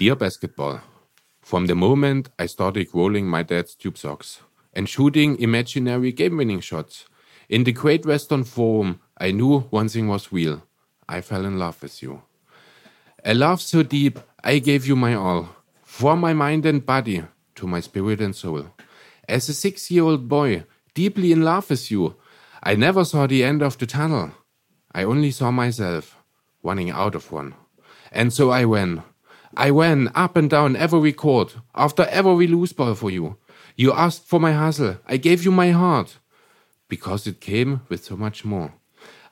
Dear basketball, from the moment I started rolling my dad's tube socks and shooting imaginary game winning shots, in the Great Western Forum, I knew one thing was real. I fell in love with you. A love so deep, I gave you my all, from my mind and body to my spirit and soul. As a six year old boy, deeply in love with you, I never saw the end of the tunnel. I only saw myself running out of one. And so I ran. I ran up and down every court, after every loose ball for you. You asked for my hustle. I gave you my heart. Because it came with so much more.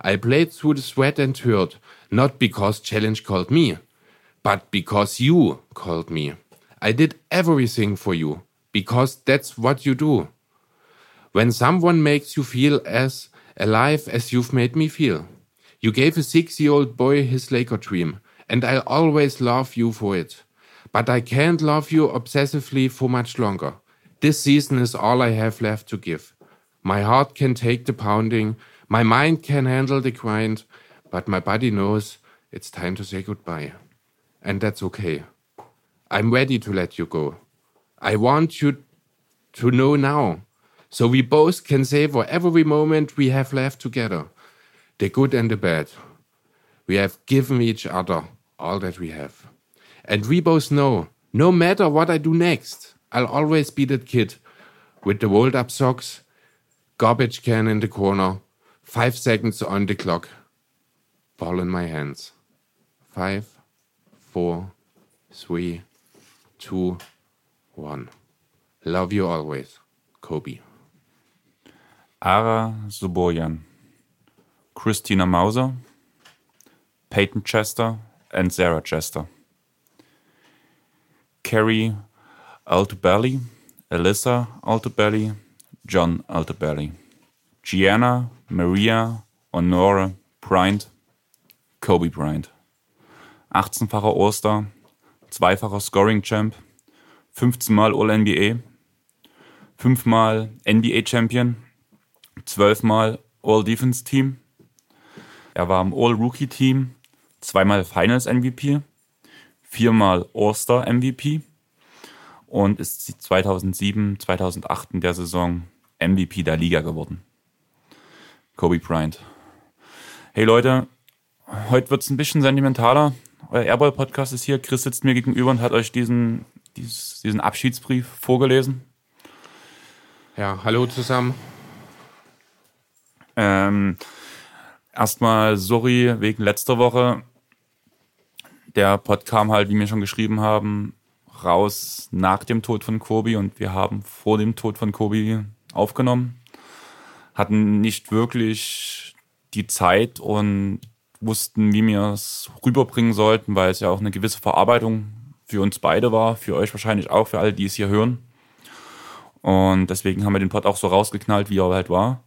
I played through the sweat and hurt, not because challenge called me, but because you called me. I did everything for you, because that's what you do. When someone makes you feel as alive as you've made me feel. You gave a six year old boy his Laker dream, and I'll always love you for it. But I can't love you obsessively for much longer. This season is all I have left to give. My heart can take the pounding, my mind can handle the grind, but my body knows it's time to say goodbye. And that's okay. I'm ready to let you go. I want you to know now, so we both can savor every moment we have left together the good and the bad. We have given each other all that we have. And we both know, no matter what I do next, I'll always be that kid with the rolled up socks, garbage can in the corner, five seconds on the clock, ball in my hands. Five, four, three, two, one. Love you always, Kobe. Ara Suboyan. Christina Mauser, Peyton Chester, and Sarah Chester. Carrie Altobelli, Alyssa Altobelli, John Altobelli. Gianna Maria Honora Bryant, Kobe Bryant. 18-facher All-Star, zweifacher Scoring-Champ, 15-mal All-NBA, 5-mal NBA-Champion, 12-mal All-Defense-Team, er war im All-Rookie-Team, zweimal Finals-MVP, viermal All-Star-MVP und ist 2007, 2008 in der Saison MVP der Liga geworden. Kobe Bryant. Hey Leute, heute wird es ein bisschen sentimentaler. Euer Airball-Podcast ist hier. Chris sitzt mir gegenüber und hat euch diesen, diesen Abschiedsbrief vorgelesen. Ja, hallo zusammen. Ähm, Erstmal sorry wegen letzter Woche. Der Pod kam halt, wie wir schon geschrieben haben, raus nach dem Tod von Kobe und wir haben vor dem Tod von Kobe aufgenommen. Hatten nicht wirklich die Zeit und wussten, wie wir es rüberbringen sollten, weil es ja auch eine gewisse Verarbeitung für uns beide war, für euch wahrscheinlich auch, für alle, die es hier hören. Und deswegen haben wir den Pod auch so rausgeknallt, wie er halt war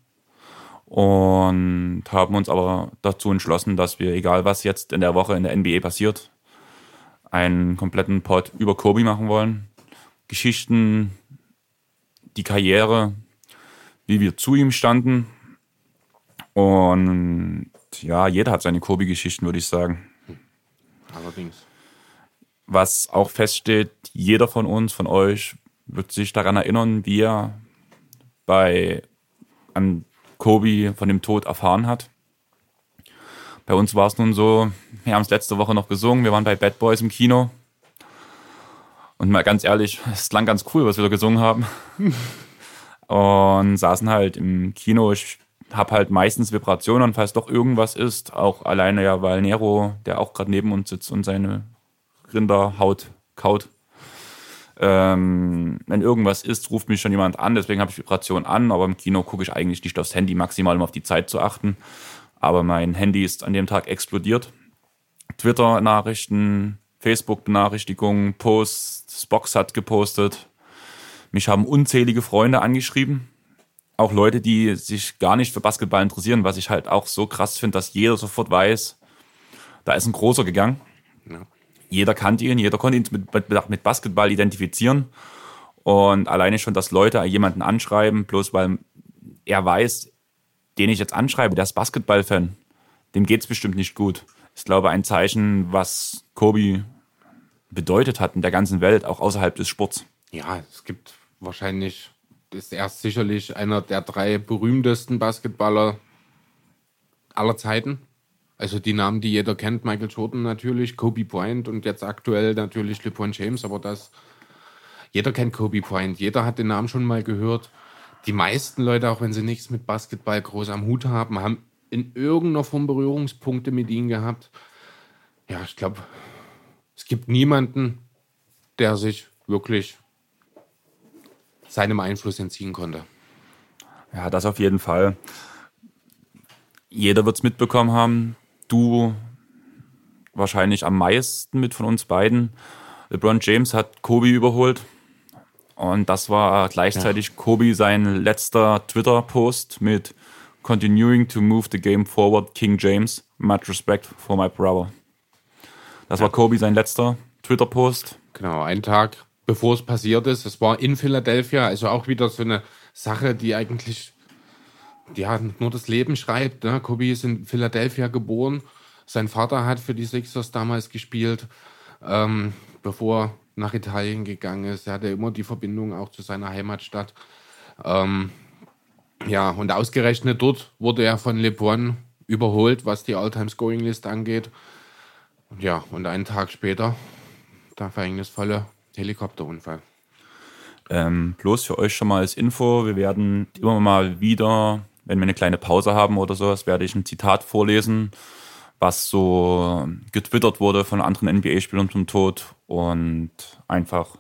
und haben uns aber dazu entschlossen, dass wir, egal was jetzt in der Woche in der NBA passiert, einen kompletten Pod über Kobe machen wollen. Geschichten, die Karriere, wie wir zu ihm standen. Und ja, jeder hat seine Kobe-Geschichten, würde ich sagen. Allerdings. Was auch feststeht, jeder von uns, von euch, wird sich daran erinnern, wie er bei an Kobe von dem Tod erfahren hat. Bei uns war es nun so, wir haben es letzte Woche noch gesungen, wir waren bei Bad Boys im Kino. Und mal ganz ehrlich, es klang ganz cool, was wir da gesungen haben. und saßen halt im Kino. Ich habe halt meistens Vibrationen, falls doch irgendwas ist. Auch alleine ja, weil Nero, der auch gerade neben uns sitzt und seine Rinderhaut kaut, ähm, wenn irgendwas ist, ruft mich schon jemand an, deswegen habe ich Vibration an, aber im Kino gucke ich eigentlich nicht aufs Handy, maximal um auf die Zeit zu achten. Aber mein Handy ist an dem Tag explodiert. Twitter-Nachrichten, Facebook-Benachrichtigungen, Posts, Box hat gepostet. Mich haben unzählige Freunde angeschrieben. Auch Leute, die sich gar nicht für Basketball interessieren, was ich halt auch so krass finde, dass jeder sofort weiß, da ist ein großer gegangen. Ja jeder kannte ihn, jeder konnte ihn mit, mit, Basketball identifizieren. Und alleine schon, dass Leute jemanden anschreiben, bloß weil er weiß, den ich jetzt anschreibe, der ist Basketball-Fan, dem geht's bestimmt nicht gut. Ist, glaube ich, ein Zeichen, was Kobe bedeutet hat in der ganzen Welt, auch außerhalb des Sports. Ja, es gibt wahrscheinlich, ist er sicherlich einer der drei berühmtesten Basketballer aller Zeiten. Also die Namen, die jeder kennt, Michael Jordan natürlich, Kobe Bryant und jetzt aktuell natürlich LeBron James, aber das, jeder kennt Kobe Bryant, jeder hat den Namen schon mal gehört. Die meisten Leute, auch wenn sie nichts mit Basketball groß am Hut haben, haben in irgendeiner Form Berührungspunkte mit ihm gehabt. Ja, ich glaube, es gibt niemanden, der sich wirklich seinem Einfluss entziehen konnte. Ja, das auf jeden Fall. Jeder wird es mitbekommen haben. Du wahrscheinlich am meisten mit von uns beiden. LeBron James hat Kobe überholt. Und das war gleichzeitig ja. Kobe sein letzter Twitter-Post mit Continuing to move the game forward, King James. Much respect for my brother. Das ja. war Kobe sein letzter Twitter-Post. Genau, einen Tag bevor es passiert ist. Es war in Philadelphia, also auch wieder so eine Sache, die eigentlich ja, nur das Leben schreibt. Ne? Kobe ist in Philadelphia geboren. Sein Vater hat für die Sixers damals gespielt, ähm, bevor er nach Italien gegangen ist. Er hatte immer die Verbindung auch zu seiner Heimatstadt. Ähm, ja, und ausgerechnet dort wurde er von LeBron überholt, was die All-Time-Scoring-List angeht. Ja, und einen Tag später der verhängnisvolle Helikopterunfall. Ähm, bloß für euch schon mal als Info, wir werden immer mal wieder, wenn wir eine kleine Pause haben oder sowas, werde ich ein Zitat vorlesen, was so getwittert wurde von anderen NBA-Spielern zum Tod und einfach,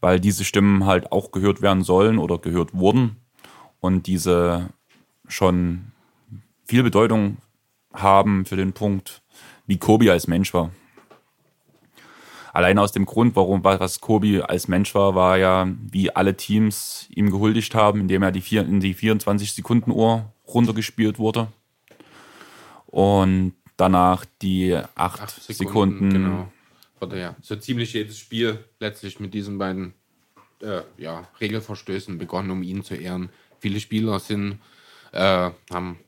weil diese Stimmen halt auch gehört werden sollen oder gehört wurden und diese schon viel Bedeutung haben für den Punkt, wie Kobi als Mensch war. Allein aus dem Grund, warum was Kobi als Mensch war, war ja, wie alle Teams ihm gehuldigt haben, indem er die vier, in die 24 Sekunden Uhr runtergespielt wurde. Und danach die acht, acht Sekunden. Sekunden genau. Wurde ja so ziemlich jedes Spiel letztlich mit diesen beiden äh, ja, Regelverstößen begonnen, um ihn zu ehren. Viele Spieler sind, äh, haben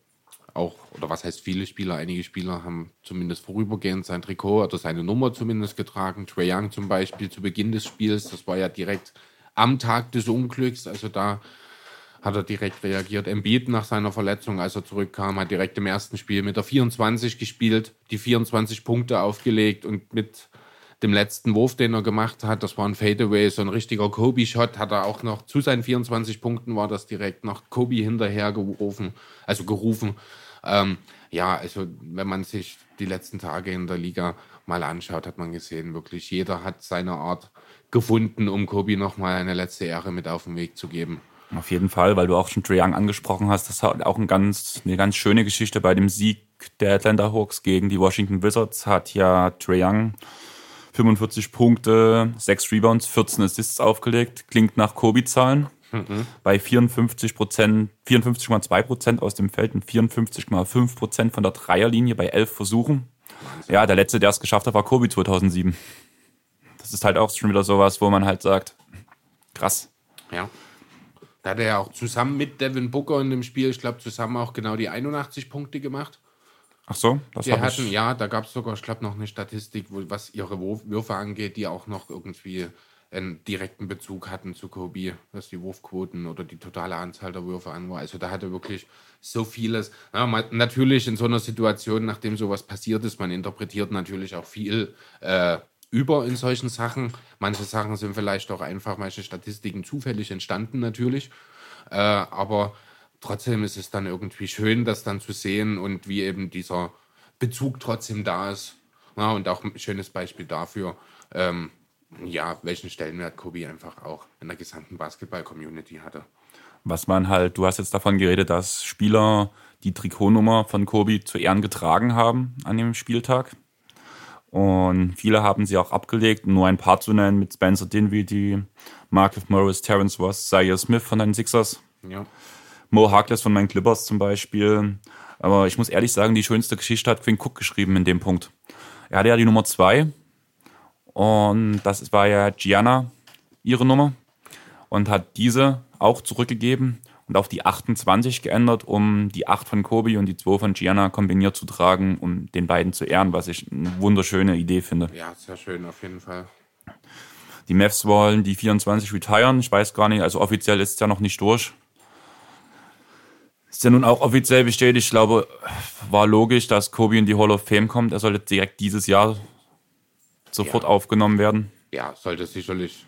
auch, oder was heißt viele Spieler, einige Spieler haben zumindest vorübergehend sein Trikot oder seine Nummer zumindest getragen. Trey Young zum Beispiel zu Beginn des Spiels, das war ja direkt am Tag des Unglücks, also da hat er direkt reagiert. Embiid nach seiner Verletzung, als er zurückkam, hat direkt im ersten Spiel mit der 24 gespielt, die 24 Punkte aufgelegt und mit dem letzten Wurf, den er gemacht hat, das war ein Fadeaway, so ein richtiger Kobe-Shot, hat er auch noch zu seinen 24 Punkten war das direkt noch Kobe hinterher gerufen, also gerufen. Ähm, ja, also wenn man sich die letzten Tage in der Liga mal anschaut, hat man gesehen, wirklich jeder hat seine Art gefunden, um Kobe nochmal eine letzte Ehre mit auf den Weg zu geben. Auf jeden Fall, weil du auch schon Trae Young angesprochen hast, das hat auch ein ganz, eine ganz schöne Geschichte bei dem Sieg der Atlanta Hawks gegen die Washington Wizards hat ja Trae Young 45 Punkte, 6 Rebounds, 14 Assists aufgelegt. Klingt nach Kobe-Zahlen. Mhm. Bei 54 Prozent, 54,2 Prozent aus dem Feld und 54,5 Prozent von der Dreierlinie bei elf Versuchen. Wahnsinn. Ja, der letzte, der es geschafft hat, war Kobe 2007. Das ist halt auch schon wieder sowas, wo man halt sagt, krass. Ja. Da hat er ja auch zusammen mit Devin Booker in dem Spiel, ich glaube, zusammen auch genau die 81 Punkte gemacht. Ach so, das Wir hatten, ich... ja, da gab es sogar, ich glaube, noch eine Statistik, wo, was ihre Würfe angeht, die auch noch irgendwie einen direkten Bezug hatten zu Kobe, was die Wurfquoten oder die totale Anzahl der Würfe an war. Also da hatte wirklich so vieles. Ja, man, natürlich in so einer Situation, nachdem sowas passiert ist, man interpretiert natürlich auch viel äh, über in solchen Sachen. Manche Sachen sind vielleicht auch einfach, manche Statistiken zufällig entstanden natürlich. Äh, aber trotzdem ist es dann irgendwie schön, das dann zu sehen und wie eben dieser Bezug trotzdem da ist. Ja, und auch ein schönes Beispiel dafür, ähm, ja, welchen Stellenwert Kobe einfach auch in der gesamten Basketball-Community hatte. Was man halt, du hast jetzt davon geredet, dass Spieler die Trikotnummer von Kobe zu Ehren getragen haben an dem Spieltag. Und viele haben sie auch abgelegt, nur ein paar zu nennen, mit Spencer Dinwiddie, Marcus Morris, Terrence Ross, Zaire Smith von den Sixers. Ja. Mo Harkless von meinen Clippers zum Beispiel. Aber ich muss ehrlich sagen, die schönste Geschichte hat Quinn Cook geschrieben in dem Punkt. Er hatte ja die Nummer zwei und das war ja Gianna, ihre Nummer. Und hat diese auch zurückgegeben und auf die 28 geändert, um die 8 von Kobe und die 2 von Gianna kombiniert zu tragen, um den beiden zu ehren, was ich eine wunderschöne Idee finde. Ja, sehr schön, auf jeden Fall. Die Mavs wollen die 24 retiren. Ich weiß gar nicht, also offiziell ist es ja noch nicht durch. Ist ja nun auch offiziell bestätigt. Ich glaube, war logisch, dass Kobe in die Hall of Fame kommt. Er sollte direkt dieses Jahr sofort Ja. aufgenommen werden. Ja, sollte sicherlich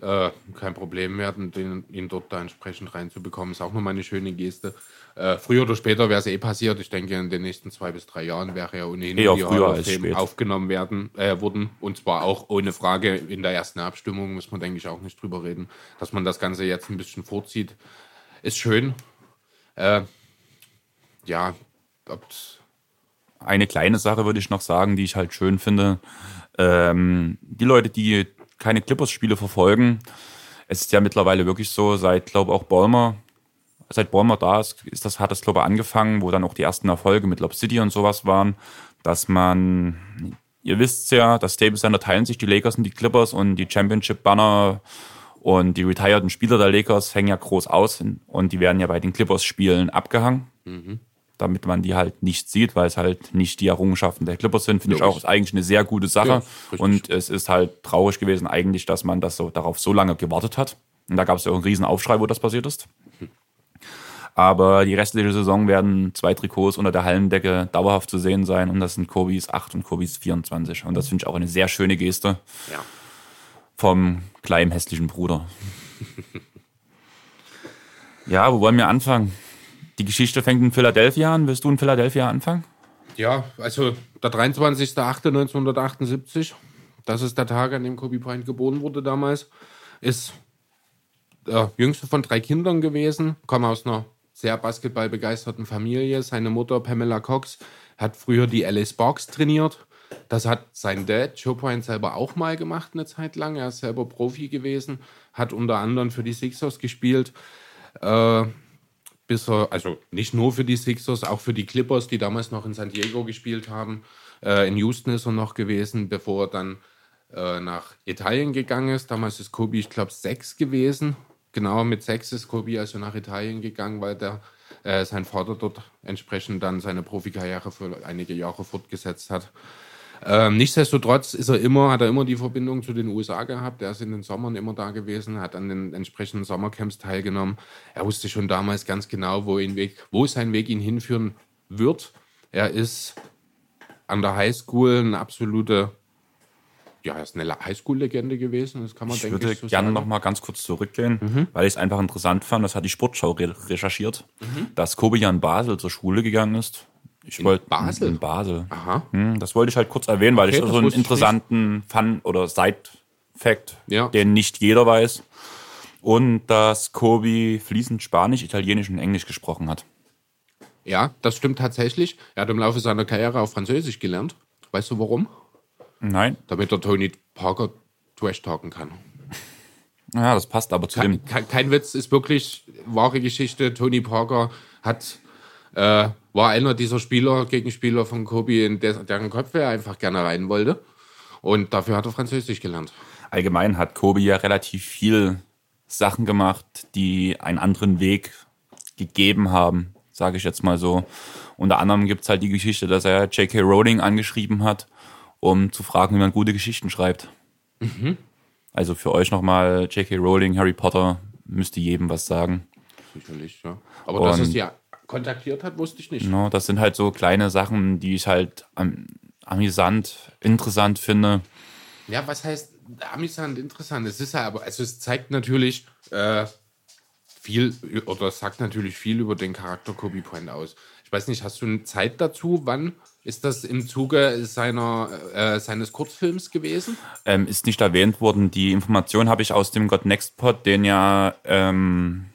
äh, kein Problem werden, den, ihn dort da entsprechend reinzubekommen. Ist auch nochmal eine schöne Geste. Äh, früher oder später wäre es eh passiert. Ich denke, in den nächsten zwei bis drei Jahren wäre er ohnehin Eher die als spät. aufgenommen werden, äh, wurden. Und zwar auch ohne Frage in der ersten Abstimmung, muss man, denke ich, auch nicht drüber reden. Dass man das Ganze jetzt ein bisschen vorzieht, ist schön. Äh, ja, ob's Eine kleine Sache würde ich noch sagen, die ich halt schön finde. Ähm, die Leute, die keine Clippers-Spiele verfolgen, es ist ja mittlerweile wirklich so, seit, glaube auch Ballmer, seit Ballmer da ist, ist das, hat das, glaube ich, angefangen, wo dann auch die ersten Erfolge mit Lob City und sowas waren, dass man, ihr wisst ja, das Stable Center teilen sich die Lakers und die Clippers und die Championship-Banner und die retireden Spieler der Lakers hängen ja groß aus und die werden ja bei den Clippers-Spielen abgehangen damit man die halt nicht sieht, weil es halt nicht die Errungenschaften der Clippers sind, finde ich Logisch. auch ist eigentlich eine sehr gute Sache. Ja, und es ist halt traurig gewesen eigentlich, dass man das so darauf so lange gewartet hat. Und da gab es ja auch einen riesen Aufschrei, wo das passiert ist. Aber die restliche Saison werden zwei Trikots unter der Hallendecke dauerhaft zu sehen sein und das sind Kobis 8 und Kobis 24. Und das finde ich auch eine sehr schöne Geste ja. vom kleinen hässlichen Bruder. ja, wo wollen wir anfangen? Die Geschichte fängt in Philadelphia an. Willst du in Philadelphia anfangen? Ja, also der 23.08.1978, das ist der Tag, an dem Kobe Bryant geboren wurde damals, ist der jüngste von drei Kindern gewesen, kommt aus einer sehr basketballbegeisterten Familie. Seine Mutter Pamela Cox hat früher die LA Sparks trainiert. Das hat sein Dad, Joe Bryant, selber auch mal gemacht eine Zeit lang. Er ist selber Profi gewesen, hat unter anderem für die Sixers gespielt. Äh, bis er, also nicht nur für die Sixers, auch für die Clippers, die damals noch in San Diego gespielt haben. Äh, in Houston ist er noch gewesen, bevor er dann äh, nach Italien gegangen ist. Damals ist Kobe, ich glaube, sechs gewesen. Genau, mit sechs ist Kobe also nach Italien gegangen, weil der, äh, sein Vater dort entsprechend dann seine Profikarriere für einige Jahre fortgesetzt hat. Ähm, nichtsdestotrotz ist er immer, hat er immer die Verbindung zu den USA gehabt. Er ist in den Sommern immer da gewesen, hat an den entsprechenden Sommercamps teilgenommen. Er wusste schon damals ganz genau, wo, ihn Weg, wo sein Weg ihn hinführen wird. Er ist an der Highschool eine absolute, ja, er ist eine Highschool-Legende gewesen. Das kann man, Ich denke würde ich, so gerne sagen. noch mal ganz kurz zurückgehen, weil ich es einfach interessant fand. Das hat die Sportschau re recherchiert, dass Kobe ja in Basel zur Schule gegangen ist. Ich wollte Basel? In Basel. Aha. Hm, Das wollte ich halt kurz erwähnen, weil Okay, ich so einen interessanten Fun- oder Side-Fact, Ja. den nicht jeder weiß. Und dass Kobe fließend Spanisch, Italienisch und Englisch gesprochen hat. Ja, das stimmt tatsächlich. Er hat im Laufe seiner Karriere auch Französisch gelernt. Weißt du warum? Nein, Damit er Tony Parker trash-talken kann. ja, das passt aber zu dem. Kein, kein Witz, ist wirklich wahre Geschichte. Tony Parker hat, äh, war einer dieser Spieler, Gegenspieler von Kobe, in der, deren Köpfe er einfach gerne rein wollte. Und dafür hat er Französisch gelernt. Allgemein hat Kobe ja relativ viel Sachen gemacht, die einen anderen Weg gegeben haben, sage ich jetzt mal so. Unter anderem gibt's halt die Geschichte, dass er J.K. Rowling angeschrieben hat, um zu fragen, wie man gute Geschichten schreibt. Also für euch nochmal, J.K. Rowling, Harry Potter, müsste jedem was sagen. Sicherlich, ja. Aber dass er Und- sie kontaktiert hat, wusste ich nicht. No, das sind halt so kleine Sachen, die ich halt am, amüsant, interessant finde. Ja, was heißt amüsant, interessant? Es ist ja aber, also es zeigt natürlich äh, viel oder sagt natürlich viel über den Charakter Kobe Bryant aus. Ich weiß nicht, hast du eine Zeit dazu? Wann ist das im Zuge seiner, äh, seines Kurzfilms gewesen? ähm, ist nicht erwähnt worden. Die Information habe ich aus dem God Next Pod, den ja ähm,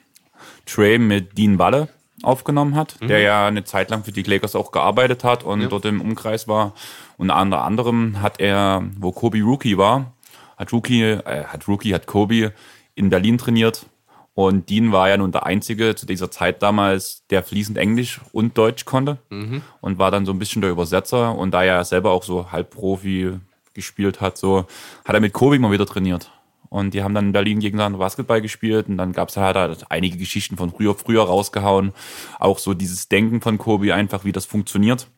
Trey mit Dean Walle aufgenommen hat, der ja eine Zeit lang für die Lakers auch gearbeitet hat und dort im Umkreis war. Und unter anderem hat er, wo Kobe Rookie war, hat Rookie, äh, hat Rookie, hat Kobe in Berlin trainiert. Und Dean war ja nun der Einzige zu dieser Zeit damals, der fließend Englisch und Deutsch konnte und war dann so ein bisschen der Übersetzer. Und da er selber auch so Halbprofi gespielt hat, so hat er mit Kobe mal wieder trainiert. Und die haben dann in Berlin gegeneinander Basketball gespielt und dann gab es halt, halt einige Geschichten von früher, früher rausgehauen. Auch so dieses Denken von Kobe einfach, wie das funktioniert.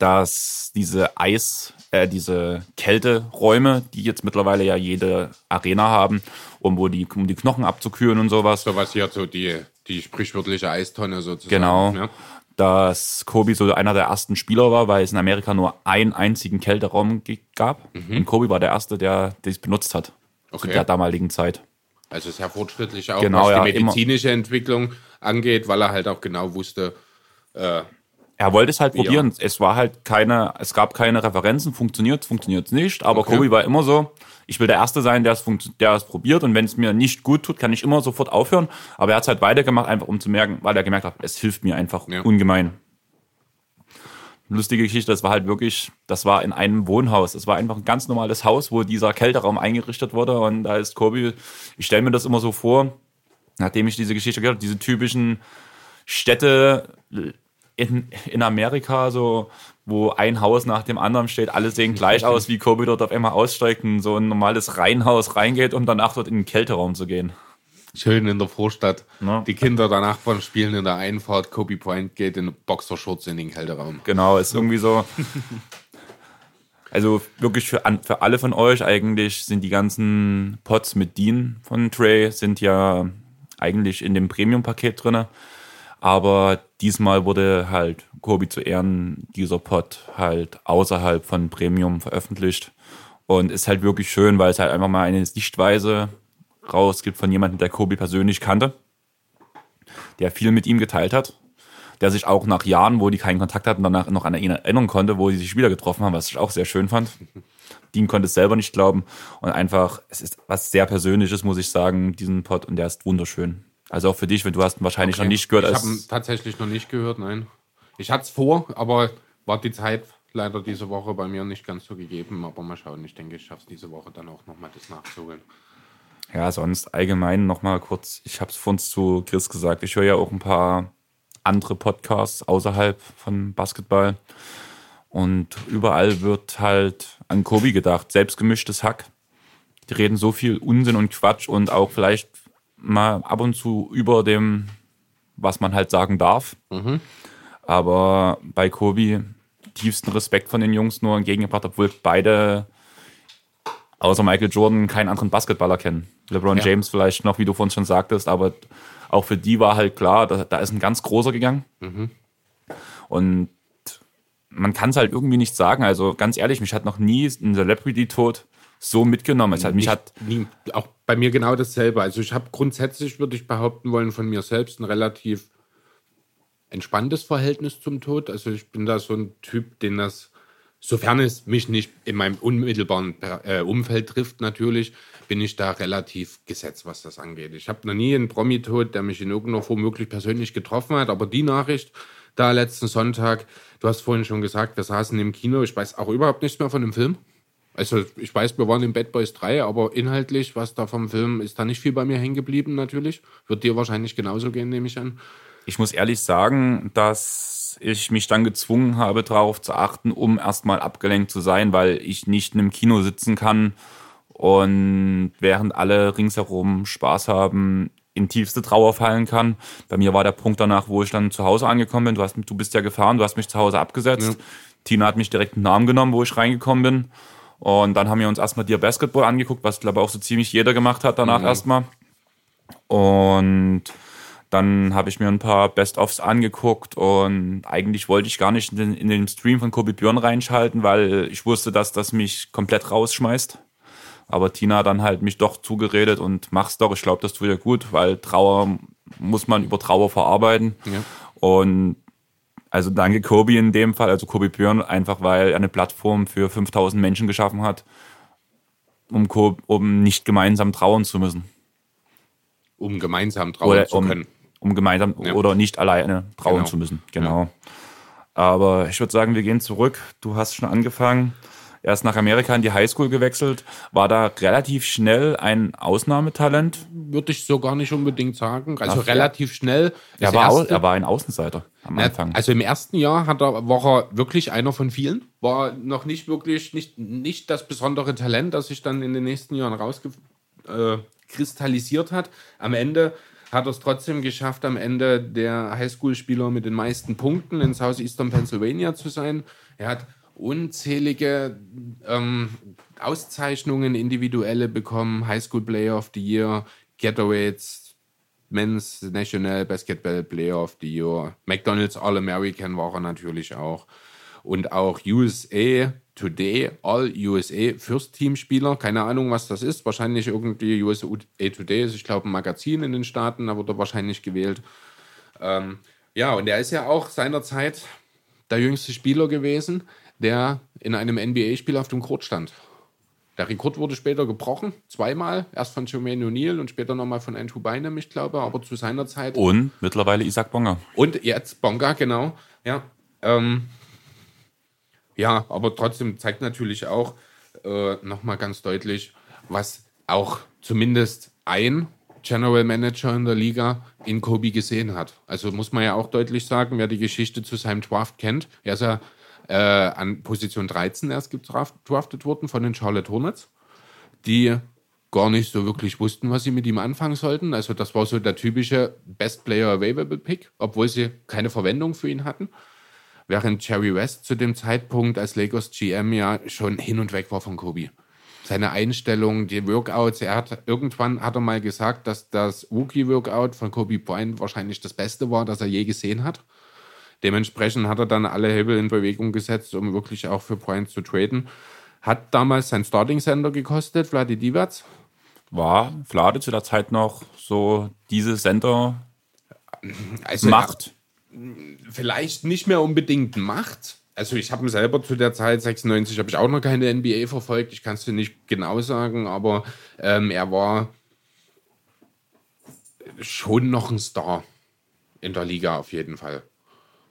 Dass diese Eis, äh, diese Kälteräume, die jetzt mittlerweile ja jede Arena haben, um wo die, um die Knochen abzukühlen und sowas. So was hier, so die, die sprichwörtliche Eistonne sozusagen. Genau. Ja. Dass Kobe so einer der ersten Spieler war, weil es in Amerika nur einen einzigen Kälteraum gab. Und Kobe war der Erste, der dies benutzt hat. Zu Okay. der damaligen Zeit. Also sehr fortschrittlich auch, Genau, was ja, die immer. medizinische Entwicklung angeht, weil er halt auch genau wusste, äh, Er wollte es halt Ja. probieren. Es war halt keine, es gab keine Referenzen, funktioniert, funktioniert nicht. Aber Okay. Kobe war immer so, ich will der Erste sein, der es, der es probiert. Und wenn es mir nicht gut tut, kann ich immer sofort aufhören. Aber er hat es halt weitergemacht, einfach um zu merken, weil er gemerkt hat, es hilft mir einfach Ja. ungemein. Lustige Geschichte, das war halt wirklich, das war in einem Wohnhaus. Es war einfach ein ganz normales Haus, wo dieser Kälteraum eingerichtet wurde. Und da ist Kobe, ich stelle mir das immer so vor, nachdem ich diese Geschichte gehört habe, diese typischen Städte in, in Amerika, so, wo ein Haus nach dem anderen steht, alle sehen gleich aus, wie Kobe dort auf einmal aussteigt und so ein normales Reihenhaus reingeht, um danach dort in den Kälteraum zu gehen. Schön in der Vorstadt. Ja. Die Kinder der Nachbarn spielen in der Einfahrt. Kobe Point geht in Boxershorts in den Kälteraum. Genau, ist irgendwie so. Also wirklich für, für alle von euch eigentlich sind die ganzen Pots mit Dean von Trey sind ja eigentlich in dem Premium-Paket drinne. Aber diesmal wurde halt Kobe zu Ehren dieser Pot halt außerhalb von Premium veröffentlicht. Und ist halt wirklich schön, weil es halt einfach mal eine Sichtweise rausgibt von jemandem, der Kobe persönlich kannte, der viel mit ihm geteilt hat der sich auch nach Jahren, wo die keinen Kontakt hatten, danach noch an ihn erinnern konnte, wo sie sich wieder getroffen haben, was ich auch sehr schön fand. Dean konnte es selber nicht glauben und einfach, es ist was sehr Persönliches, muss ich sagen, diesen Pod und der ist wunderschön. Also auch für dich, wenn du hast ihn wahrscheinlich noch nicht gehört. Ich habe ihn tatsächlich noch nicht gehört, nein. Ich hatte es vor, aber war die Zeit leider diese Woche bei mir nicht ganz so gegeben. Aber mal schauen, ich denke, ich schaffe es diese Woche dann auch nochmal das nachzuholen. Ja, sonst allgemein nochmal kurz, ich habe es vorhin zu Chris gesagt, ich höre ja auch ein paar andere Podcasts außerhalb von Basketball und überall wird halt an Kobe gedacht, selbstgemischtes Hack. Die reden so viel Unsinn und Quatsch und auch vielleicht mal ab und zu über dem, was man halt sagen darf. Aber bei Kobe tiefsten Respekt von den Jungs nur entgegengebracht, obwohl beide außer Michael Jordan keinen anderen Basketballer kennen. LeBron Ja. James vielleicht noch, wie du vorhin schon sagtest, aber auch für die war halt klar, da, da ist ein ganz großer gegangen. Und man kann es halt irgendwie nicht sagen. Also ganz ehrlich, mich hat noch nie ein Celebrity-Tod so mitgenommen. Es hat, mich hat, Nie, auch bei mir genau dasselbe. Also ich habe grundsätzlich, würde ich behaupten wollen, von mir selbst ein relativ entspanntes Verhältnis zum Tod. Also ich bin da so ein Typ, den das, sofern es mich nicht in meinem unmittelbaren äh, Umfeld trifft, natürlich, bin ich da relativ gesetzt, was das angeht. Ich habe noch nie einen Promi-Tod, der mich in irgendeiner Form wirklich persönlich getroffen hat, aber die Nachricht da letzten Sonntag, du hast vorhin schon gesagt, wir saßen im Kino, ich weiß auch überhaupt nichts mehr von dem Film. Also ich weiß, wir waren in Bad Boys 3, aber inhaltlich, was da vom Film, ist da nicht viel bei mir hängen geblieben natürlich. Wird dir wahrscheinlich genauso gehen, nehme ich an. ich muss ehrlich sagen, dass ich mich dann gezwungen habe, darauf zu achten, um erstmal abgelenkt zu sein, weil ich nicht in einem Kino sitzen kann und während alle ringsherum Spaß haben, in tiefste Trauer fallen kann. Bei mir war der Punkt danach, wo ich dann zu Hause angekommen bin. Du, hast, du bist ja gefahren, du hast mich zu Hause abgesetzt. Tina hat mich direkt in den Arm genommen, wo ich reingekommen bin. Und dann haben wir uns erstmal dir Basketball angeguckt, was glaube ich auch so ziemlich jeder gemacht hat danach erstmal. Und dann habe ich mir ein paar Best-ofs angeguckt und eigentlich wollte ich gar nicht in den, in den Stream von Kobe Björn reinschalten, weil ich wusste, dass das mich komplett rausschmeißt. Aber Tina hat dann halt mich doch zugeredet und mach's doch. Ich glaube, das tut ja gut, weil Trauer muss man über Trauer verarbeiten. Ja. Und also danke Kobe in dem Fall, also Kobe Björn, einfach weil er eine Plattform für 5000 Menschen geschaffen hat, um, um nicht gemeinsam trauern zu müssen. Um gemeinsam trauern Oder zu um, können. Um gemeinsam Ja. oder nicht alleine trauen Genau. zu müssen. Genau. Aber ich würde sagen, wir gehen zurück. Du hast schon angefangen. Er ist nach Amerika in die Highschool gewechselt, war da relativ schnell ein Ausnahmetalent. Würde ich so gar nicht unbedingt sagen. Also Ach, ja. relativ schnell. Er war, erste- er war ein Außenseiter am Ja, Anfang. Also im ersten Jahr hat er, war er wirklich einer von vielen. War noch nicht wirklich, nicht, nicht das besondere Talent, das sich dann in den nächsten Jahren rauskristallisiert äh, hat. Am Ende hat er es trotzdem geschafft, am Ende der Highschool-Spieler mit den meisten Punkten in Southeastern Pennsylvania zu sein. Er hat unzählige ähm, Auszeichnungen, individuelle bekommen, High School Player of the Year, Getaways, Men's National Basketball Player of the Year, McDonald's All-American war er natürlich auch. Und auch USA Today All USA First Team Spieler. Keine Ahnung, was das ist. Wahrscheinlich irgendwie USA Today ist, ich glaube, ein Magazin in den Staaten, da wurde er wahrscheinlich gewählt. Ähm, ja, und er ist ja auch seinerzeit der jüngste Spieler gewesen, der in einem NBA-Spiel auf dem Court stand. Der Rekord wurde später gebrochen, zweimal. Erst von Jermaine O'Neal und später nochmal von Andrew Bynum, ich glaube, aber zu seiner Zeit. Und mittlerweile Isaac Bonga. Und jetzt Bonga, genau. Ja, ähm, ja aber trotzdem zeigt natürlich auch äh, nochmal ganz deutlich, was auch zumindest ein General Manager in der Liga in Kobe gesehen hat. Also muss man ja auch deutlich sagen, wer die Geschichte zu seinem Draft kennt. Er ist ja äh, an Position 13 erst gedraftet worden von den Charlotte Hornets, die gar nicht so wirklich wussten, was sie mit ihm anfangen sollten. Also das war so der typische Best Player Available Pick, obwohl sie keine Verwendung für ihn hatten. Während Jerry West zu dem Zeitpunkt als Lakers GM ja schon hin und weg war von Kobe seine Einstellung, die Workouts. Er hat irgendwann hat er mal gesagt, dass das Wookie-Workout von Kobe Bryant wahrscheinlich das Beste war, das er je gesehen hat. Dementsprechend hat er dann alle Hebel in Bewegung gesetzt, um wirklich auch für Bryant zu traden. Hat damals sein Starting Center gekostet, Vladi Divac. War Vlade zu der Zeit noch so diese Center also, Macht? Vielleicht nicht mehr unbedingt Macht, also ich habe ihn selber zu der Zeit, 96, habe ich auch noch keine NBA verfolgt. Ich kann es dir nicht genau sagen, aber ähm, er war schon noch ein Star in der Liga auf jeden Fall.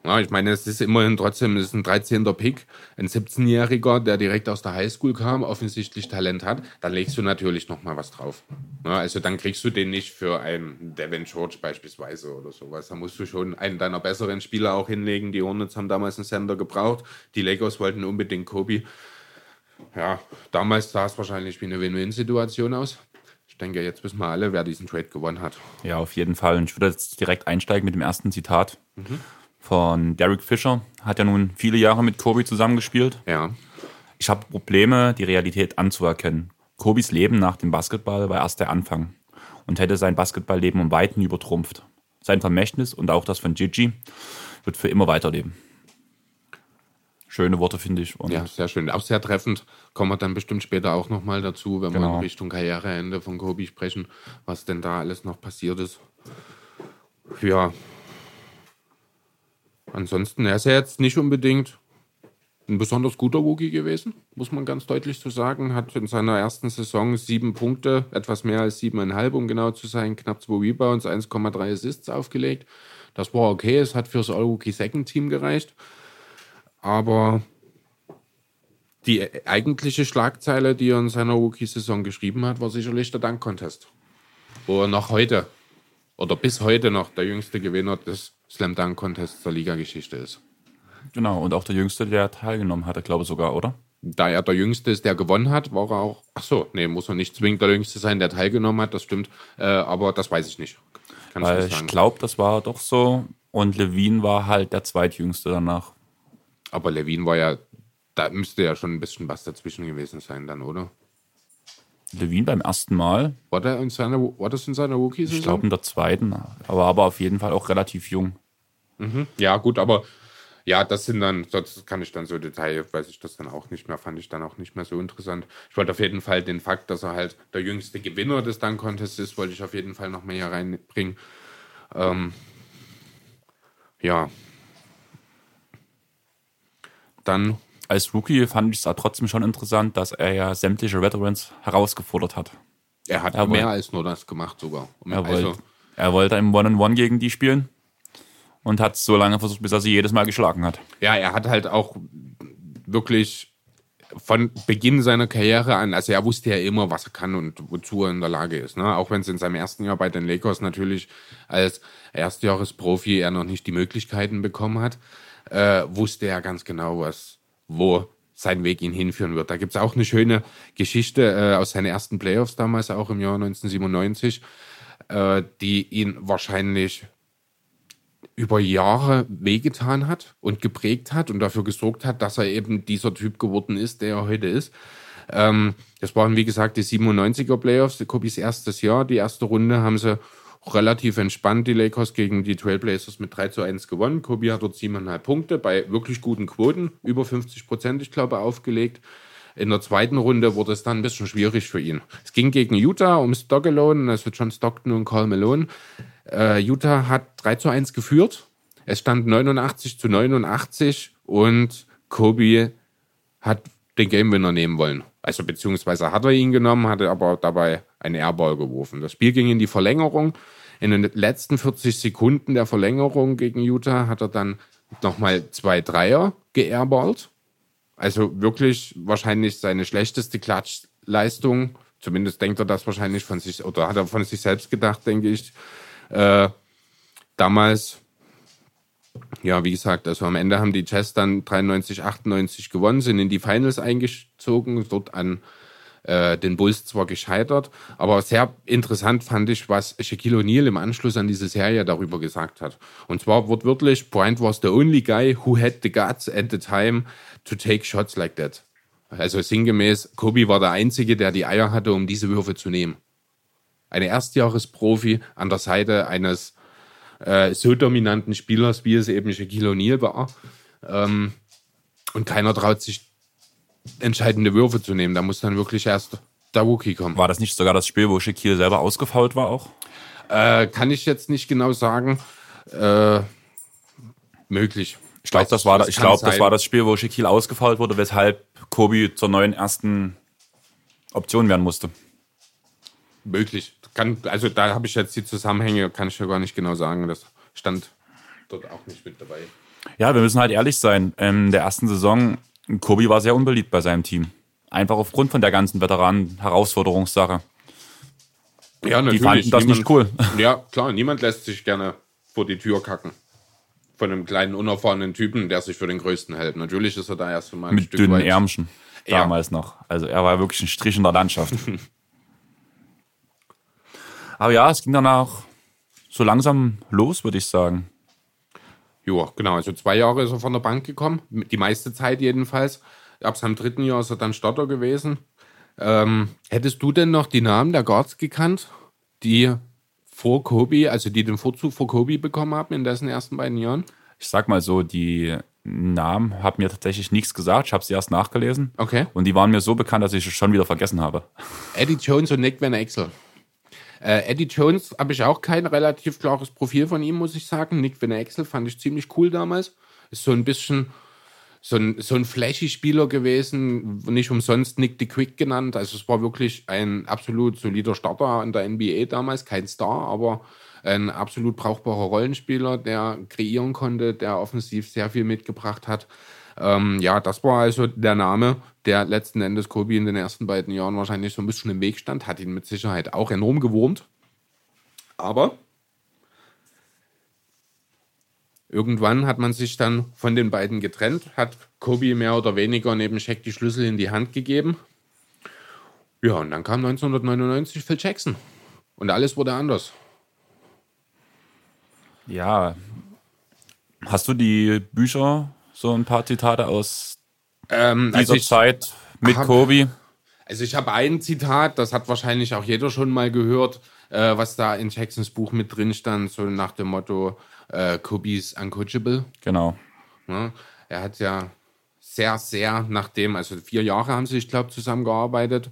Ja, ich meine, es ist immerhin trotzdem es ist ein 13. Pick, ein 17-Jähriger, der direkt aus der Highschool kam, offensichtlich Talent hat, dann legst du natürlich noch mal was drauf. Ja, also dann kriegst du den nicht für einen Devin George beispielsweise oder sowas. Da musst du schon einen deiner besseren Spieler auch hinlegen. Die Hornets haben damals einen Sender gebraucht. Die Lakers wollten unbedingt Kobe. Ja, damals sah es wahrscheinlich wie eine Win-Win-Situation aus. Ich denke, jetzt wissen wir alle, wer diesen Trade gewonnen hat. Ja, auf jeden Fall. Und ich würde jetzt direkt einsteigen mit dem ersten Zitat. Mhm von Derek Fisher. Hat ja nun viele Jahre mit Kobe zusammengespielt. Ja. Ich habe Probleme, die Realität anzuerkennen. Kobis Leben nach dem Basketball war erst der Anfang und hätte sein Basketballleben um Weiten übertrumpft. Sein Vermächtnis und auch das von Gigi wird für immer weiterleben. Schöne Worte, finde ich. Und ja, sehr schön. Auch sehr treffend. Kommen wir dann bestimmt später auch nochmal dazu, wenn genau. wir in Richtung Karriereende von Kobe sprechen, was denn da alles noch passiert ist. Ja, Ansonsten, er ist ja jetzt nicht unbedingt ein besonders guter Wookie gewesen, muss man ganz deutlich so sagen. Hat in seiner ersten Saison sieben Punkte, etwas mehr als siebeneinhalb, um genau zu sein, knapp zwei Rebounds, 1,3 Assists aufgelegt. Das war okay, es hat fürs All-Rookie Second Team gereicht. Aber die eigentliche Schlagzeile, die er in seiner Rookie-Saison geschrieben hat, war sicherlich der Dunk-Contest. Wo er noch heute oder bis heute noch der jüngste Gewinner des Slam Dunk Contests der Liga-Geschichte ist. Genau, und auch der Jüngste, der teilgenommen hat, glaube ich sogar, oder? Da er der Jüngste ist, der gewonnen hat, war er auch. Ach so, nee, muss er nicht zwingend der Jüngste sein, der teilgenommen hat, das stimmt. Äh, aber das weiß ich nicht. Kann Weil ich, ich glaube, das war doch so. Und Levine war halt der Zweitjüngste danach. Aber Levine war ja, da müsste ja schon ein bisschen was dazwischen gewesen sein, dann, oder? Levine beim ersten Mal. War, der in seiner, war das in seiner Rookie-Saison? Ich glaube in der zweiten, aber, aber auf jeden Fall auch relativ jung. Mhm. Ja, gut, aber ja, das sind dann, das kann ich dann so Detail, weiß ich das dann auch nicht mehr, fand ich dann auch nicht mehr so interessant. Ich wollte auf jeden Fall den Fakt, dass er halt der jüngste Gewinner des Dunk Contests ist, wollte ich auf jeden Fall noch mehr hier reinbringen. Ähm, ja. Dann als Rookie fand ich es trotzdem schon interessant, dass er ja sämtliche Veterans herausgefordert hat. Er hat er mehr wollt, als nur das gemacht sogar. Er, also, wollt, er wollte im One-on-One gegen die spielen und hat so lange versucht, bis er sie jedes Mal geschlagen hat. Ja, er hat halt auch wirklich von Beginn seiner Karriere an, also er wusste ja immer, was er kann und wozu er in der Lage ist. Ne? Auch wenn es in seinem ersten Jahr bei den Lakers natürlich als Erstjahresprofi er noch nicht die Möglichkeiten bekommen hat, äh, wusste er ganz genau, was, wo sein Weg ihn hinführen wird. Da gibt es auch eine schöne Geschichte äh, aus seinen ersten Playoffs damals, auch im Jahr 1997, äh, die ihn wahrscheinlich über Jahre wehgetan hat und geprägt hat und dafür gesorgt hat, dass er eben dieser Typ geworden ist, der er heute ist. Ähm, das waren, wie gesagt, die 97er Playoffs, Kobis erstes Jahr. Die erste Runde haben sie relativ entspannt die Lakers gegen die Trailblazers mit 3 zu 1 gewonnen. Kobe hat dort siebeneinhalb Punkte bei wirklich guten Quoten, über 50 Prozent, ich glaube, aufgelegt. In der zweiten Runde wurde es dann ein bisschen schwierig für ihn. Es ging gegen Utah um Stockalone, also John Stockton und Carl Malone. Äh, Utah hat 3 zu 1 geführt. Es stand 89 zu 89 und Kobe hat den Game Winner nehmen wollen. Also beziehungsweise hat er ihn genommen, hatte aber dabei einen Airball geworfen. Das Spiel ging in die Verlängerung. In den letzten 40 Sekunden der Verlängerung gegen Utah hat er dann nochmal zwei Dreier geairballt. Also wirklich wahrscheinlich seine schlechteste Klatschleistung. Zumindest denkt er das wahrscheinlich von sich, oder hat er von sich selbst gedacht, denke ich. Äh, damals, ja, wie gesagt, also am Ende haben die Jazz dann 93, 98 gewonnen, sind in die Finals eingezogen, dort an äh, den Bulls zwar gescheitert, aber sehr interessant fand ich, was Shaquille O'Neal im Anschluss an diese Serie darüber gesagt hat. Und zwar wortwörtlich, Bryant was the only guy who had the guts at the time to take shots like that. Also sinngemäß, Kobe war der Einzige, der die Eier hatte, um diese Würfe zu nehmen. Ein Erstjahresprofi an der Seite eines äh, so dominanten Spielers, wie es eben Shaquille O'Neal war. Ähm, und keiner traut sich entscheidende Würfe zu nehmen. Da muss dann wirklich erst der Rookie kommen. War das nicht sogar das Spiel, wo Shaquille selber ausgefault war auch? Äh, kann ich jetzt nicht genau sagen. Äh, möglich. Ich glaube, das, war, ich glaub, das war das Spiel, wo Shaquille ausgefault wurde, weshalb Kobe zur neuen ersten Option werden musste. Möglich. Kann, also da habe ich jetzt die Zusammenhänge, kann ich ja gar nicht genau sagen. Das stand dort auch nicht mit dabei. Ja, wir müssen halt ehrlich sein. In der ersten Saison Kobi war sehr unbeliebt bei seinem Team. Einfach aufgrund von der ganzen Veteranen-Herausforderungssache. Ja, natürlich. Die fanden das niemand, nicht cool. Ja, klar, niemand lässt sich gerne vor die Tür kacken. Von einem kleinen, unerfahrenen Typen, der sich für den Größten hält. Natürlich ist er da erst mal ein Mit Stück dünnen weit. Ärmchen. Ja. Damals noch. Also er war wirklich ein Strich in der Landschaft. Aber ja, es ging danach so langsam los, würde ich sagen. Ja, genau. Also zwei Jahre ist er von der Bank gekommen. Die meiste Zeit jedenfalls. Ab seinem dritten Jahr ist er dann Starter gewesen. Ähm, hättest du denn noch die Namen der Guards gekannt, die vor Kobe, also die den Vorzug vor Kobe bekommen haben in dessen ersten beiden Jahren? Ich sag mal so, die Namen haben mir tatsächlich nichts gesagt. Ich habe sie erst nachgelesen. Okay. Und die waren mir so bekannt, dass ich es schon wieder vergessen habe. Eddie Jones und Nick Van Exel. Äh, Eddie Jones habe ich auch kein relativ klares Profil von ihm, muss ich sagen. Nick Van Exel fand ich ziemlich cool damals. Ist so ein bisschen so ein, so ein flashy Spieler gewesen, nicht umsonst Nick the Quick genannt. Also es war wirklich ein absolut solider Starter in der NBA damals, kein Star, aber ein absolut brauchbarer Rollenspieler, der kreieren konnte, der offensiv sehr viel mitgebracht hat. Ähm, ja, das war also der Name, der letzten Endes Kobe in den ersten beiden Jahren wahrscheinlich so ein bisschen im Weg stand, hat ihn mit Sicherheit auch enorm gewurmt. Aber irgendwann hat man sich dann von den beiden getrennt, hat Kobe mehr oder weniger neben Shaq die Schlüssel in die Hand gegeben. Ja, und dann kam 1999 Phil Jackson. Und alles wurde anders. Ja. Hast du die Bücher, so ein paar Zitate aus Ähm, dieser also Zeit mit hab- Kobe? Also ich habe ein Zitat, das hat wahrscheinlich auch jeder schon mal gehört, äh, was da in Jacksons Buch mit drin stand, so nach dem Motto, äh, Kobe's uncoachable. Genau. Ne? Er hat ja sehr, sehr nachdem, also vier Jahre haben sie, ich glaube, zusammengearbeitet.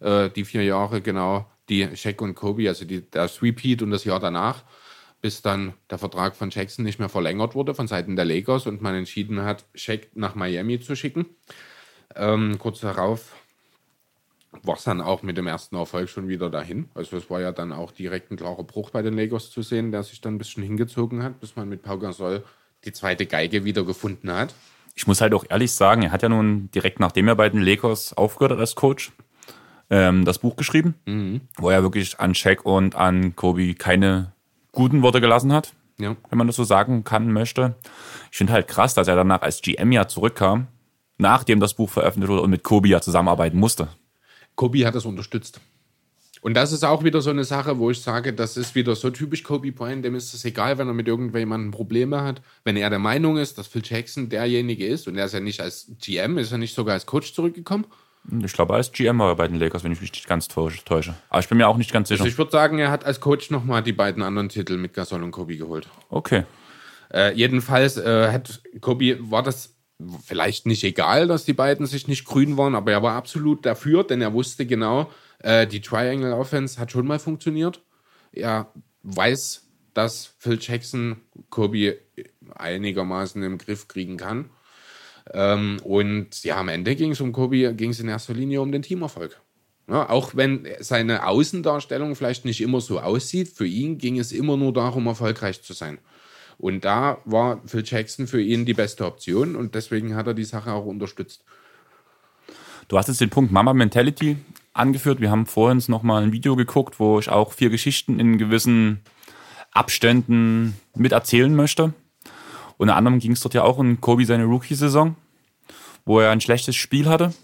Äh, die vier Jahre genau, die Shaq und Kobe, also die, der Sweep und das Jahr danach, bis dann der Vertrag von Jackson nicht mehr verlängert wurde von Seiten der Lakers und man entschieden hat, Shaq nach Miami zu schicken. Ähm, kurz darauf war es dann auch mit dem ersten Erfolg schon wieder dahin. Also es war ja dann auch direkt ein klarer Bruch bei den Lakers zu sehen, der sich dann ein bisschen hingezogen hat, bis man mit Pau Gasol die zweite Geige wieder gefunden hat. Ich muss halt auch ehrlich sagen, er hat ja nun direkt nachdem er bei den Lakers aufgehört hat als Coach, ähm, das Buch geschrieben, wo er wirklich an Shaq und an Kobe keine guten Worte gelassen hat, Ja. wenn man das so sagen kann, möchte. Ich finde halt krass, dass er danach als GM ja zurückkam, nachdem das Buch veröffentlicht wurde und mit Kobe ja zusammenarbeiten musste. Kobe hat das unterstützt. Und das ist auch wieder so eine Sache, wo ich sage, das ist wieder so typisch Kobe Bryant, dem ist es egal, wenn er mit irgendjemandem Probleme hat. Wenn er der Meinung ist, dass Phil Jackson derjenige ist, und er ist ja nicht als GM, ist er nicht sogar als Coach zurückgekommen. Ich glaube, als GM war er bei den Lakers, wenn ich mich nicht ganz täusche. Aber ich bin mir auch nicht ganz sicher. Also ich würde sagen, er hat als Coach nochmal die beiden anderen Titel mit Gasol und Kobe geholt. Okay. Äh, jedenfalls äh, hat Kobe, war das vielleicht nicht egal, dass die beiden sich nicht grün waren, aber er war absolut dafür, denn er wusste genau, äh, die Triangle Offense hat schon mal funktioniert. Er weiß, dass Phil Jackson Kobe einigermaßen im Griff kriegen kann. Ähm, und ja, am Ende ging es um Kobe, ging es in erster Linie um den Teamerfolg. Ja, auch wenn seine Außendarstellung vielleicht nicht immer so aussieht, für ihn ging es immer nur darum, erfolgreich zu sein. Und da war Phil Jackson für ihn die beste Option und deswegen hat er die Sache auch unterstützt. Du hast jetzt den Punkt Mama Mentality angeführt. Wir haben vorhin noch mal ein Video geguckt, wo ich auch vier Geschichten in gewissen Abständen mit erzählen möchte. Unter anderem ging es dort ja auch um Kobe seine Rookie-Saison, wo er ein schlechtes Spiel hatte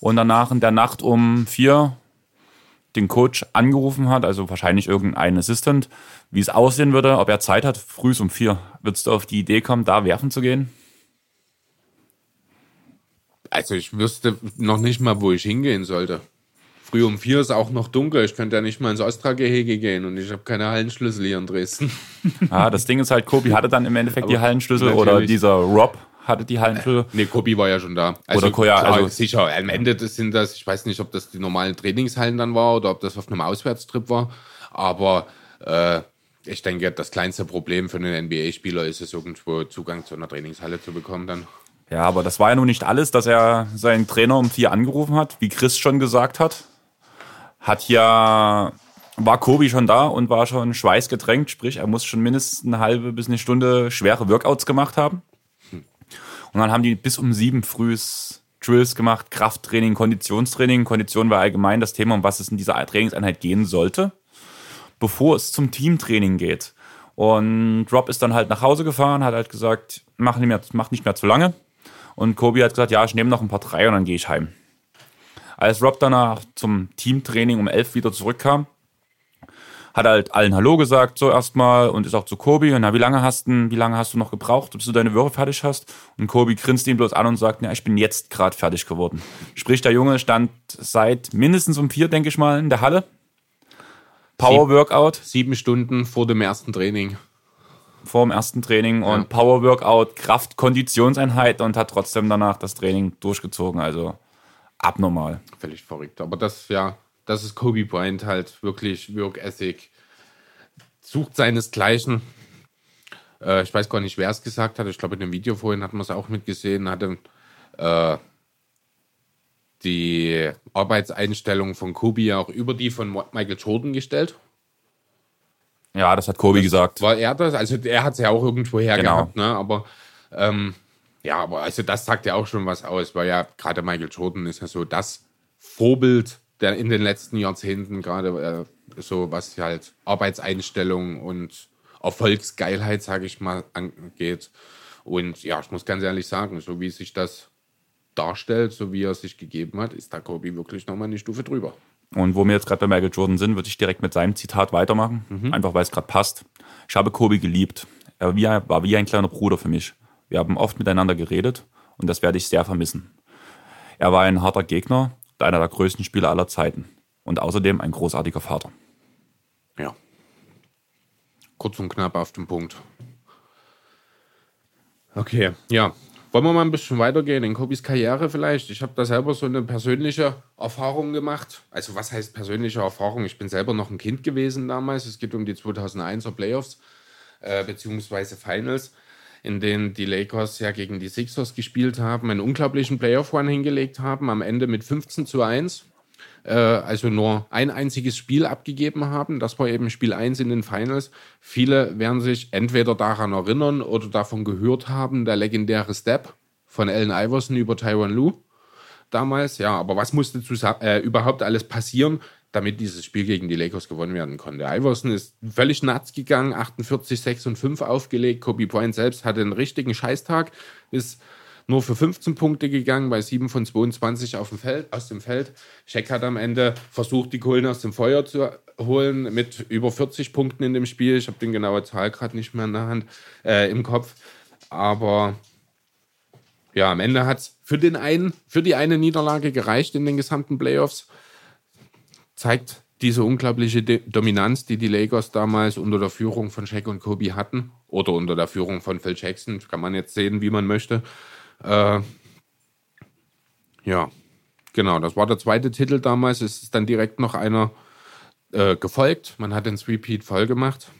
und danach in der Nacht um vier den Coach angerufen hat, also wahrscheinlich irgendein Assistant, wie es aussehen würde, ob er Zeit hat, früh um vier. Würdest du auf die Idee kommen, da werfen zu gehen? Also ich wüsste noch nicht mal, wo ich hingehen sollte. Früh um vier ist auch noch dunkel. Ich könnte ja nicht mal ins Ostra-Gehege gehen und ich habe keine Hallenschlüssel hier in Dresden. Ah, das Ding ist halt, Kobi hatte dann im Endeffekt die Hallenschlüssel oder dieser Rob hatte die Hallenschlüssel. Nee, Kobi war ja schon da. Also, oder Koya, klar, also sicher. Am Ende sind das, ich weiß nicht, ob das die normalen Trainingshallen dann war oder ob das auf einem Auswärtstrip war. Aber äh, ich denke, das kleinste Problem für einen NBA-Spieler ist es, irgendwo Zugang zu einer Trainingshalle zu bekommen dann. Ja, aber das war ja nun nicht alles, dass er seinen Trainer um vier angerufen hat, wie Chris schon gesagt hat. Hat ja, war Kobi schon da und war schon schweißgetränkt, sprich, er muss schon mindestens eine halbe bis eine Stunde schwere Workouts gemacht haben. Und dann haben die bis um sieben frühs Drills gemacht, Krafttraining, Konditionstraining. Kondition war allgemein das Thema, um was es in dieser Trainingseinheit gehen sollte, bevor es zum Teamtraining geht. Und Rob ist dann halt nach Hause gefahren, hat halt gesagt, mach nicht mehr, mach nicht mehr zu lange. Und Kobi hat gesagt, ja, ich nehme noch ein paar drei und dann gehe ich heim. Als Rob danach zum Teamtraining um elf wieder zurückkam, hat halt allen Hallo gesagt, so erstmal, und ist auch zu Kobi. Und na, wie lange hast du, wie lange hast du noch gebraucht, bis du deine Würfe fertig hast? Und Kobi grinst ihn bloß an und sagt, ja, ich bin jetzt gerade fertig geworden. Sprich, der Junge stand seit mindestens um vier, denke ich mal, in der Halle. Power Workout. Sieben Stunden vor dem ersten Training. Vor dem ersten Training und Power Workout, Kraft, Konditionseinheit und hat trotzdem danach das Training durchgezogen. Also abnormal. Völlig verrückt. Aber das, ja, das ist Kobe Bryant halt wirklich Work Ethic. Sucht seinesgleichen. Äh, ich weiß gar nicht, wer es gesagt hat. Ich glaube, in dem Video vorhin hat man es auch mitgesehen. Hatte äh, die Arbeitseinstellung von Kobe auch über die von Michael Jordan gestellt. Ja, das hat Kobe Das gesagt. War er das? Also er hat es ja auch irgendwo her Genau. gehabt, ne? Aber ähm, ja, aber also das sagt ja auch schon was aus, weil ja gerade Michael Jordan ist ja so das Vorbild der in den letzten Jahrzehnten gerade äh, so was halt Arbeitseinstellung und Erfolgsgeilheit, sage ich mal, angeht. Und ja, ich muss ganz ehrlich sagen, so wie sich das darstellt, so wie er sich gegeben hat, ist da Kobe wirklich nochmal eine Stufe drüber. Und wo wir jetzt gerade bei Michael Jordan sind, würde ich direkt mit seinem Zitat weitermachen. Einfach weil es gerade passt. Ich habe Kobe geliebt. Er war wie ein kleiner Bruder für mich. Wir haben oft miteinander geredet und das werde ich sehr vermissen. Er war ein harter Gegner einer der größten Spieler aller Zeiten. Und außerdem ein großartiger Vater. Ja. Kurz und knapp auf den Punkt. Okay, ja. Wollen wir mal ein bisschen weitergehen in Kobis Karriere vielleicht? Ich habe da selber so eine persönliche Erfahrung gemacht. Also was heißt persönliche Erfahrung? Ich bin selber noch ein Kind gewesen damals. Es geht um die 2001er Playoffs äh, beziehungsweise Finals, in denen die Lakers ja gegen die Sixers gespielt haben, einen unglaublichen Playoff-Run hingelegt haben, am Ende mit 15 zu 1 äh, also nur ein einziges Spiel abgegeben haben. Das war eben Spiel 1 in den Finals. Viele werden sich entweder daran erinnern oder davon gehört haben, der legendäre Step von Allen Iverson über Tyron Lue damals. Ja, aber was musste äh, überhaupt alles passieren, damit dieses Spiel gegen die Lakers gewonnen werden konnte? Iverson ist völlig nuts gegangen, 48, 6 und 5 aufgelegt. Kobe Bryant selbst hatte einen richtigen Scheißtag, ist nur für 15 Punkte gegangen, bei 7 von 22 auf dem Feld, aus dem Feld. Shaq hat am Ende versucht, die Kohlen aus dem Feuer zu holen mit über 40 Punkten in dem Spiel. Ich habe den genaue Zahl gerade nicht mehr in der Hand, äh, im Kopf. Aber ja, am Ende hat es für für die eine Niederlage gereicht in den gesamten Playoffs. Zeigt diese unglaubliche De Dominanz, die die Lakers damals unter der Führung von Shaq und Kobe hatten oder unter der Führung von Phil Jackson, kann man jetzt sehen, wie man möchte. Äh, ja, genau, das war der zweite Titel damals. Es ist dann direkt noch einer äh, gefolgt. Man hat den Repeat voll gemacht.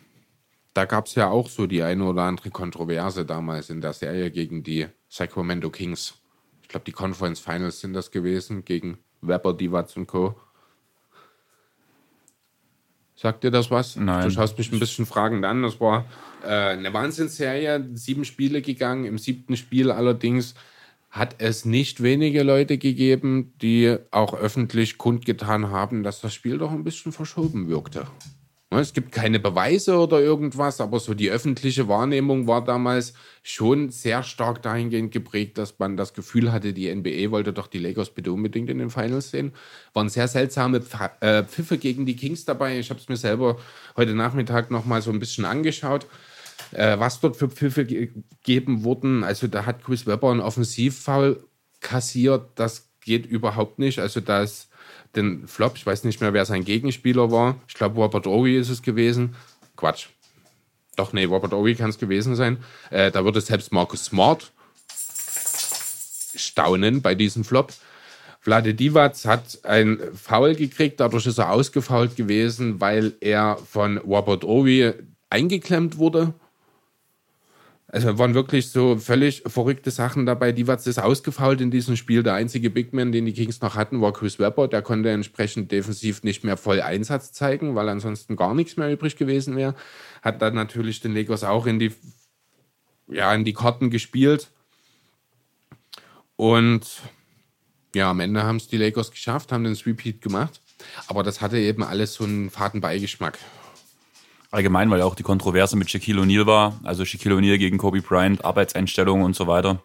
Da gab es ja auch so die eine oder andere Kontroverse damals in der Serie gegen die Sacramento Kings. Ich glaube, die Conference Finals sind das gewesen gegen Weber, Divac und Co. Sagt dir das was? Nein. Du schaust mich ein bisschen fragend an. Das war äh, eine Wahnsinnsserie, sieben Spiele gegangen. Im siebten Spiel allerdings hat es nicht wenige Leute gegeben, die auch öffentlich kundgetan haben, dass das Spiel doch ein bisschen verschoben wirkte. Ne, es gibt keine Beweise oder irgendwas, aber so die öffentliche Wahrnehmung war damals schon sehr stark dahingehend geprägt, dass man das Gefühl hatte, die NBA wollte doch die Lakers bitte unbedingt in den Finals sehen. Waren sehr seltsame äh, Pfiffe gegen die Kings dabei. Ich habe es mir selber heute Nachmittag noch mal so ein bisschen angeschaut, äh, was dort für Pfiffe gegeben wurden. Also da hat Chris Webber einen Offensivfoul kassiert. Das geht überhaupt nicht. Also da ist den Flop. Ich weiß nicht mehr, wer sein Gegenspieler war. Ich glaube, Robert Owie ist es gewesen. Quatsch. Doch, nee, Robert Owie kann es gewesen sein. Äh, da würde selbst Marcus Smart staunen bei diesem Flop. Vlade Divac hat ein Foul gekriegt, dadurch ist er ausgefault gewesen, weil er von Robert Owie eingeklemmt wurde. Also waren wirklich so völlig verrückte Sachen dabei. Die war ist ausgefault in diesem Spiel. Der einzige Big Man, den die Kings noch hatten, war Chris Webber. Der konnte entsprechend defensiv nicht mehr voll Einsatz zeigen, weil ansonsten gar nichts mehr übrig gewesen wäre. Hat dann natürlich den Lakers auch in die, ja, in die Karten gespielt. Und ja, am Ende haben es die Lakers geschafft, haben den Repeat gemacht. Aber das hatte eben alles so einen faden Beigeschmack allgemein, weil auch die Kontroverse mit Shaquille O'Neal war, also Shaquille O'Neal gegen Kobe Bryant, Arbeitseinstellungen und so weiter.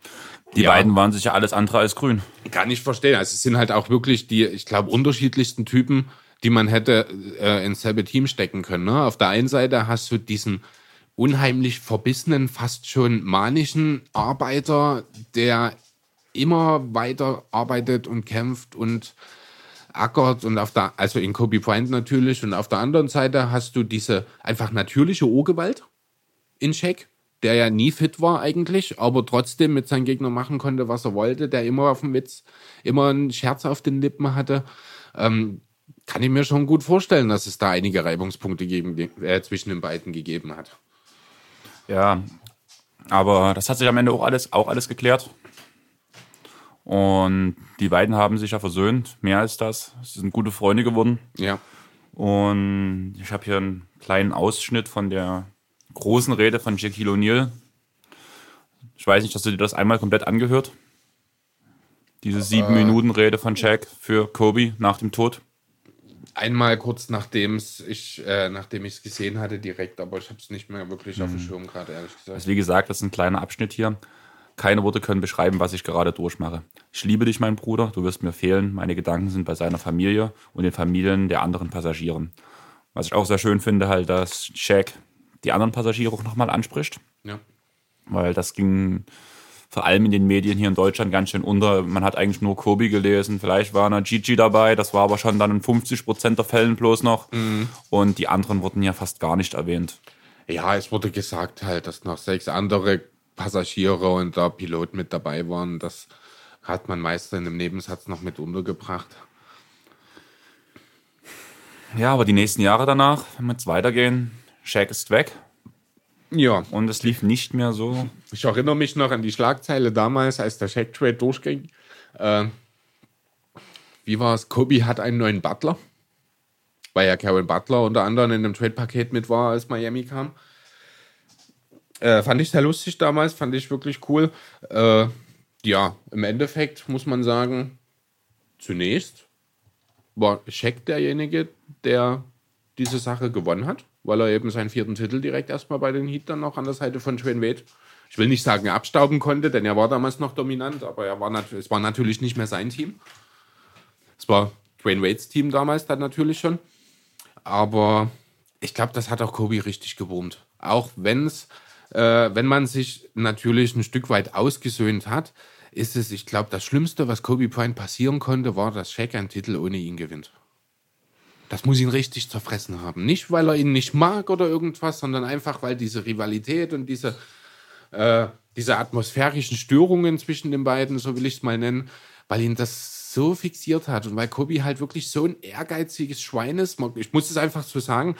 Die ja. beiden waren sicher alles andere als grün. Kann ich verstehen. Also es sind halt auch wirklich die, ich glaube, unterschiedlichsten Typen, die man hätte äh, ins selbe Team stecken können. Ne? Auf der einen Seite hast du diesen unheimlich verbissenen, fast schon manischen Arbeiter, der immer weiter arbeitet und kämpft und ackert und auf der, also in Kobe Bryant natürlich und auf der anderen Seite hast du diese einfach natürliche Urgewalt in Shaq, der ja nie fit war eigentlich, aber trotzdem mit seinen Gegnern machen konnte, was er wollte, der immer auf dem Witz, immer einen Scherz auf den Lippen hatte. Ähm, kann ich mir schon gut vorstellen, dass es da einige Reibungspunkte gegen, äh, zwischen den beiden gegeben hat. Ja, aber das hat sich am Ende auch alles, auch alles geklärt. Und die beiden haben sich ja versöhnt, mehr als das. Sie sind gute Freunde geworden. Ja. Und ich habe hier einen kleinen Ausschnitt von der großen Rede von Shaquille O'Neal. Ich weiß nicht, hast du dir das einmal komplett angehört? Diese sieben äh, Minuten Rede von Shaq für Kobe nach dem Tod. Einmal kurz nachdem ich äh, nachdem ich es gesehen hatte direkt, aber ich habe es nicht mehr wirklich auf dem hm. Schirm gerade ehrlich gesagt. Also wie gesagt, das ist ein kleiner Abschnitt hier. Keine Worte können beschreiben, was ich gerade durchmache. Ich liebe dich, mein Bruder, du wirst mir fehlen. Meine Gedanken sind bei seiner Familie und den Familien der anderen Passagieren. Was ich auch sehr schön finde, halt, dass Shaq die anderen Passagiere auch nochmal anspricht. Ja. Weil das ging vor allem in den Medien hier in Deutschland ganz schön unter. Man hat eigentlich nur Kobe gelesen, vielleicht war noch Gigi dabei, das war aber schon dann in 50 Prozent der Fällen bloß noch. Mhm. Und die anderen wurden ja fast gar nicht erwähnt. Ja, es wurde gesagt halt, dass noch sechs andere Passagiere und der Pilot mit dabei waren. Das hat man meist in einem Nebensatz noch mit untergebracht. Ja, aber die nächsten Jahre danach, wenn wir jetzt weitergehen, Shaq ist weg. Ja. Und es lief nicht mehr so. Ich erinnere mich noch an die Schlagzeile damals, als der Shaq-Trade durchging. Äh, wie war es? Kobe hat einen neuen Butler. Weil ja Karen Butler unter anderem in dem Trade-Paket mit war, als Miami kam. Äh, fand ich sehr lustig damals, fand ich wirklich cool. Äh, ja, im Endeffekt muss man sagen, zunächst war Scheck derjenige, der diese Sache gewonnen hat, weil er eben seinen vierten Titel direkt erstmal bei den Heat dann noch an der Seite von Dwayne Wade ich will nicht sagen abstauben konnte, denn er war damals noch dominant, aber er war es war natürlich nicht mehr sein Team. Es war Dwayne Wade's Team damals dann natürlich schon. Aber ich glaube, das hat auch Kobe richtig gewurmt. Auch wenn's, äh, wenn man sich natürlich ein Stück weit ausgesöhnt hat, ist es, ich glaube, das Schlimmste, was Kobe Bryant passieren konnte, war, dass Shaq einen Titel ohne ihn gewinnt. Das muss ihn richtig zerfressen haben. Nicht, weil er ihn nicht mag oder irgendwas, sondern einfach, weil diese Rivalität und diese, äh, diese atmosphärischen Störungen zwischen den beiden, so will ich es mal nennen, weil ihn das so fixiert hat und weil Kobe halt wirklich so ein ehrgeiziges Schwein ist. Ich muss es einfach so sagen,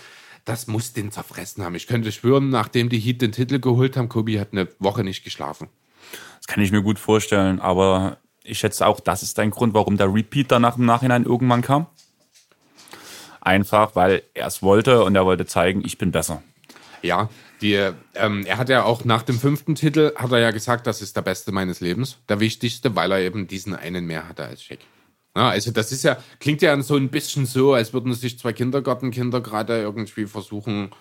das muss den zerfressen haben. Ich könnte schwören, nachdem die Heat den Titel geholt haben, Kobe hat eine Woche nicht geschlafen. Das kann ich mir gut vorstellen, aber ich schätze auch, das ist ein Grund, warum der Repeat danach im Nachhinein irgendwann kam. Einfach, weil er es wollte und er wollte zeigen, ich bin besser. Ja, die, ähm, er hat ja auch nach dem fünften Titel, hat er ja gesagt, das ist der beste meines Lebens, der wichtigste, weil er eben diesen einen mehr hatte als Shaq. Ja, also das ist ja, klingt ja so ein bisschen so, als würden sich zwei Kindergartenkinder gerade irgendwie versuchen,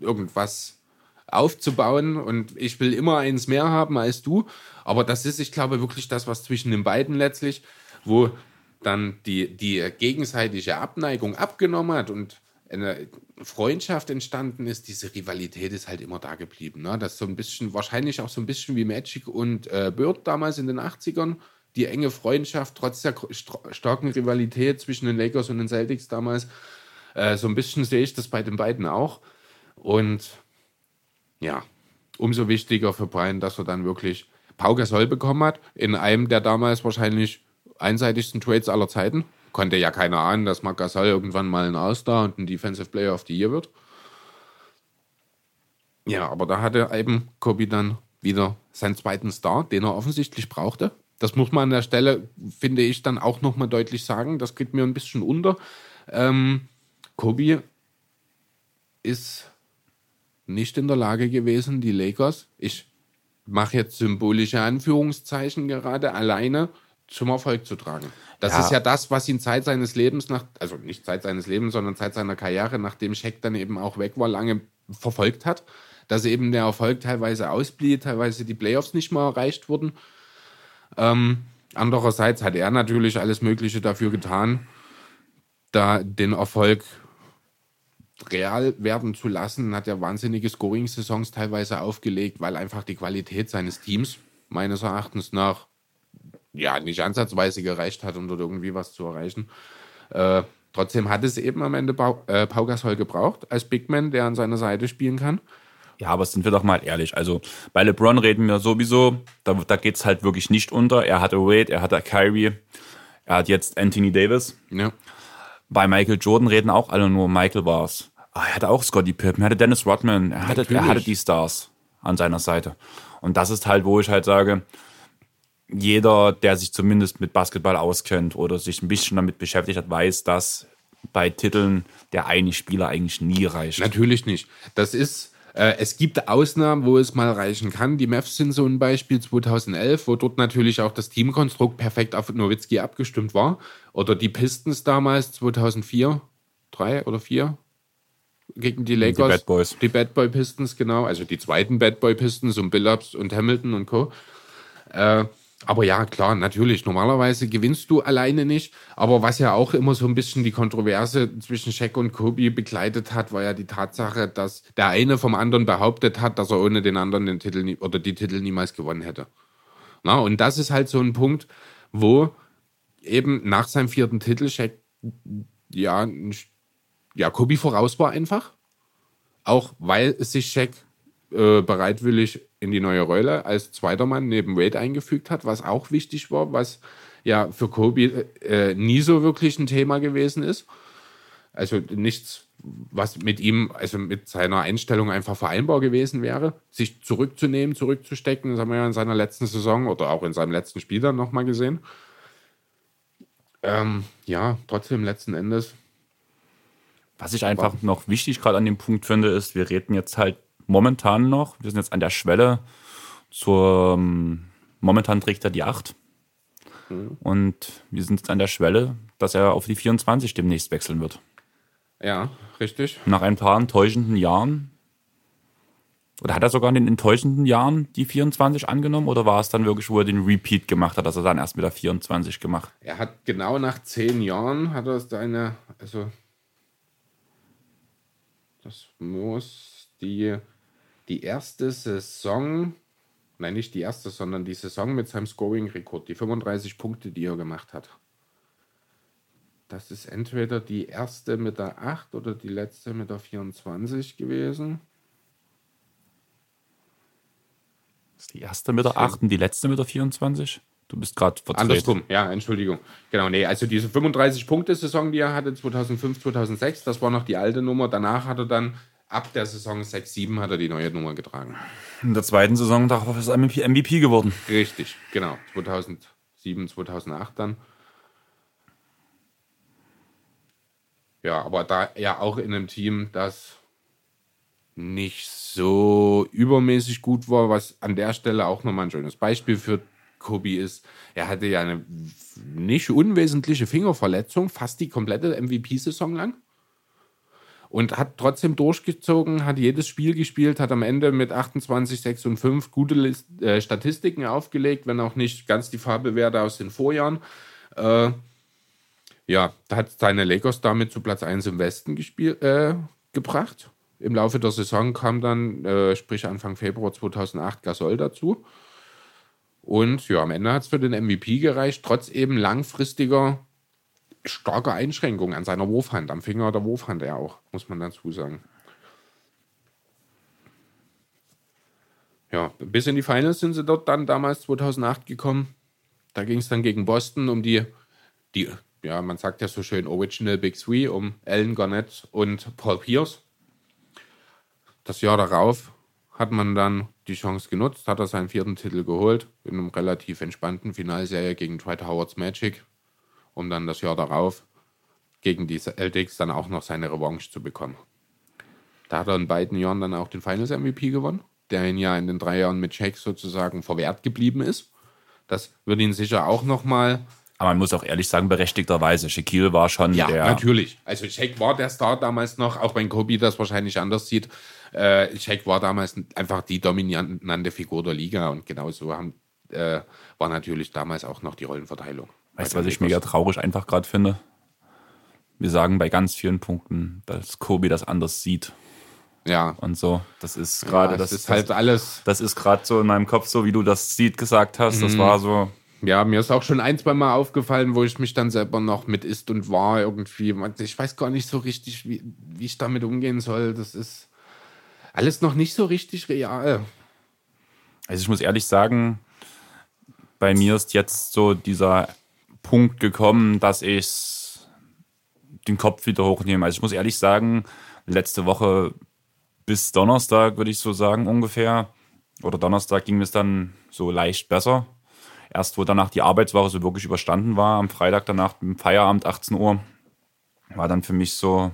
irgendwas aufzubauen und ich will immer eins mehr haben als du. Aber das ist, ich glaube, wirklich das, was zwischen den beiden letztlich, wo dann die, die gegenseitige Abneigung abgenommen hat und eine Freundschaft entstanden ist, diese Rivalität ist halt immer da geblieben. Ne? Das ist so ein bisschen, wahrscheinlich auch so ein bisschen wie Magic und äh, Bird damals in den 80ern. Die enge Freundschaft, trotz der starken Rivalität zwischen den Lakers und den Celtics damals. Äh, so ein bisschen sehe ich das bei den beiden auch. Und ja, umso wichtiger für Brian, dass er dann wirklich Pau Gasol bekommen hat, in einem der damals wahrscheinlich einseitigsten Trades aller Zeiten. Konnte ja keiner ahnen, dass Marc Gasol irgendwann mal ein All-Star und ein Defensive Player of the Year wird. Ja, aber da hatte eben Kobe dann wieder seinen zweiten Star, den er offensichtlich brauchte. Das muss man an der Stelle, finde ich, dann auch nochmal deutlich sagen. Das geht mir ein bisschen unter. Ähm, Kobe ist nicht in der Lage gewesen, die Lakers, ich mache jetzt symbolische Anführungszeichen gerade, alleine zum Erfolg zu tragen. Das ja. ist ja das, was ihn Zeit seines Lebens nach, also nicht Zeit seines Lebens, sondern Zeit seiner Karriere, nachdem Scheck dann eben auch weg war, lange verfolgt hat. Dass eben der Erfolg teilweise ausblieb, teilweise die Playoffs nicht mehr erreicht wurden. Ähm, andererseits hat er natürlich alles Mögliche dafür getan, da den Erfolg real werden zu lassen, hat er wahnsinnige Scoring-Saisons teilweise aufgelegt, weil einfach die Qualität seines Teams meines Erachtens nach ja nicht ansatzweise gereicht hat, um dort irgendwie was zu erreichen. Äh, trotzdem hat es eben am Ende Pau, äh, Pau Gasol gebraucht als Big Man, der an seiner Seite spielen kann. Ja, aber sind wir doch mal ehrlich. Also bei LeBron reden wir sowieso, da, da geht es halt wirklich nicht unter. Er hatte Wade, er hatte Kyrie, er hat jetzt Anthony Davis. Ja. Bei Michael Jordan reden auch alle nur, Michael war's. Ah, er hatte auch Scotty Pippen, er hatte Dennis Rodman, er hatte, er hatte die Stars an seiner Seite. Und das ist halt, wo ich halt sage, jeder, der sich zumindest mit Basketball auskennt oder sich ein bisschen damit beschäftigt hat, weiß, dass bei Titeln der eine Spieler eigentlich nie reicht. Natürlich nicht. Das ist, äh, es gibt Ausnahmen, wo es mal reichen kann. Die Mavs sind so ein Beispiel 2011, wo dort natürlich auch das Teamkonstrukt perfekt auf Nowitzki abgestimmt war. Oder die Pistons damals 2004, drei oder vier gegen die Lakers. Die Bad Boys. Die Bad Boy Pistons, genau. Also die zweiten Bad Boy Pistons und Billups und Hamilton und Co. Äh, aber ja, klar, natürlich. Normalerweise gewinnst du alleine nicht. Aber was ja auch immer so ein bisschen die Kontroverse zwischen Shaq und Kobe begleitet hat, war ja die Tatsache, dass der eine vom anderen behauptet hat, dass er ohne den anderen den Titel nie, oder die Titel niemals gewonnen hätte. Na, und das ist halt so ein Punkt, wo eben nach seinem vierten Titel Shaq ja, ja Kobe voraus war einfach. Auch weil sich Shaq äh, bereitwillig in die neue Rolle als zweiter Mann neben Wade eingefügt hat, was auch wichtig war, was ja für Kobe äh, nie so wirklich ein Thema gewesen ist. Also nichts, was mit ihm, also mit seiner Einstellung einfach vereinbar gewesen wäre, sich zurückzunehmen, zurückzustecken. Das haben wir ja in seiner letzten Saison oder auch in seinem letzten Spiel dann nochmal gesehen. Ähm, ja, trotzdem letzten Endes. Was ich einfach noch wichtig gerade an dem Punkt finde, ist, wir reden jetzt halt momentan noch. Wir sind jetzt an der Schwelle zur, ähm, momentan trägt er die 8. Mhm. Und wir sind jetzt an der Schwelle, dass er auf die 24 demnächst wechseln wird. Ja, richtig. Nach ein paar enttäuschenden Jahren Oder hat er sogar in den enttäuschenden Jahren die 24 angenommen oder war es dann wirklich, wo er den Repeat gemacht hat, dass er dann erst mit der 24 gemacht? Er hat genau nach zehn Jahren hat er seine, also das muss die, die erste Saison, nein, nicht die erste, sondern die Saison mit seinem Scoring-Rekord, die 35 Punkte, die er gemacht hat. Das ist entweder die erste mit der 8 oder die letzte mit der 24 gewesen. Das ist die erste mit der 8 und die letzte mit der 24? Du bist gerade verdreht. Andersrum, ja, Entschuldigung. Genau, nee, also diese 35-Punkte-Saison, die er hatte, 2005, 2006, das war noch die alte Nummer. Danach hat er dann, ab der Saison 6, 7, hat er die neue Nummer getragen. In der zweiten Saison darauf ist er MVP geworden. Richtig, genau. 2007, 2008 dann. Ja, aber da ja auch in einem Team, das nicht so übermäßig gut war, was an der Stelle auch nochmal ein schönes Beispiel für Kobe ist, er hatte ja eine nicht unwesentliche Fingerverletzung, fast die komplette MVP-Saison lang. Und hat trotzdem durchgezogen, hat jedes Spiel gespielt, hat am Ende mit 28, 6 und 5 gute List, äh, Statistiken aufgelegt, wenn auch nicht ganz die Farbewerte aus den Vorjahren. Äh, ja, hat seine Lakers damit zu Platz 1 im Westen gespielt, äh, gebracht. Im Laufe der Saison kam dann, äh, sprich Anfang Februar 2008, Gasol dazu. Und ja, am Ende hat es für den MVP gereicht, trotz eben langfristiger, starker Einschränkungen an seiner Wurfhand, am Finger der Wurfhand ja auch, muss man dazu sagen. Ja, bis in die Finals sind sie dort dann damals 2008 gekommen. Da ging es dann gegen Boston um die, die, ja, man sagt ja so schön Original Big Three, um Alan Garnett und Paul Pierce. Das Jahr darauf hat man dann die Chance genutzt, hat er seinen vierten Titel geholt in einem relativ entspannten Finalserie gegen Dwight Howards Magic, um dann das Jahr darauf gegen die Celtics dann auch noch seine Revanche zu bekommen. Da hat er in beiden Jahren dann auch den Finals MVP gewonnen, der ihn ja in den drei Jahren mit Shaq sozusagen verwehrt geblieben ist. Das würde ihn sicher auch nochmal aber man muss auch ehrlich sagen, berechtigterweise. Shaquille war schon ja, der. Ja, natürlich. Also Shaq war der Star damals noch, auch wenn Kobe das wahrscheinlich anders sieht. Äh, Shaq war damals einfach die dominante Figur der Liga und genauso haben, äh, war natürlich damals auch noch die Rollenverteilung. Weißt du, was ich mega traurig einfach gerade finde? Wir sagen bei ganz vielen Punkten, dass Kobe das anders sieht. Ja. Und so. Das ist gerade, ja, das, das, ist halt alles. Das ist gerade so in meinem Kopf, so wie du das sieht gesagt hast. Mhm. Das war so ja, mir ist auch schon ein, zwei Mal aufgefallen, wo ich mich dann selber noch mit ist und war irgendwie. Ich weiß gar nicht so richtig, wie, wie ich damit umgehen soll. Das ist alles noch nicht so richtig real. Also ich muss ehrlich sagen, bei mir ist jetzt so dieser Punkt gekommen, dass ich den Kopf wieder hochnehme. Also ich muss ehrlich sagen, letzte Woche bis Donnerstag, würde ich so sagen, ungefähr. Oder Donnerstag ging es dann so leicht besser erst wo danach die Arbeitswoche so wirklich überstanden war, am Freitag danach im Feierabend 18 Uhr, war dann für mich so,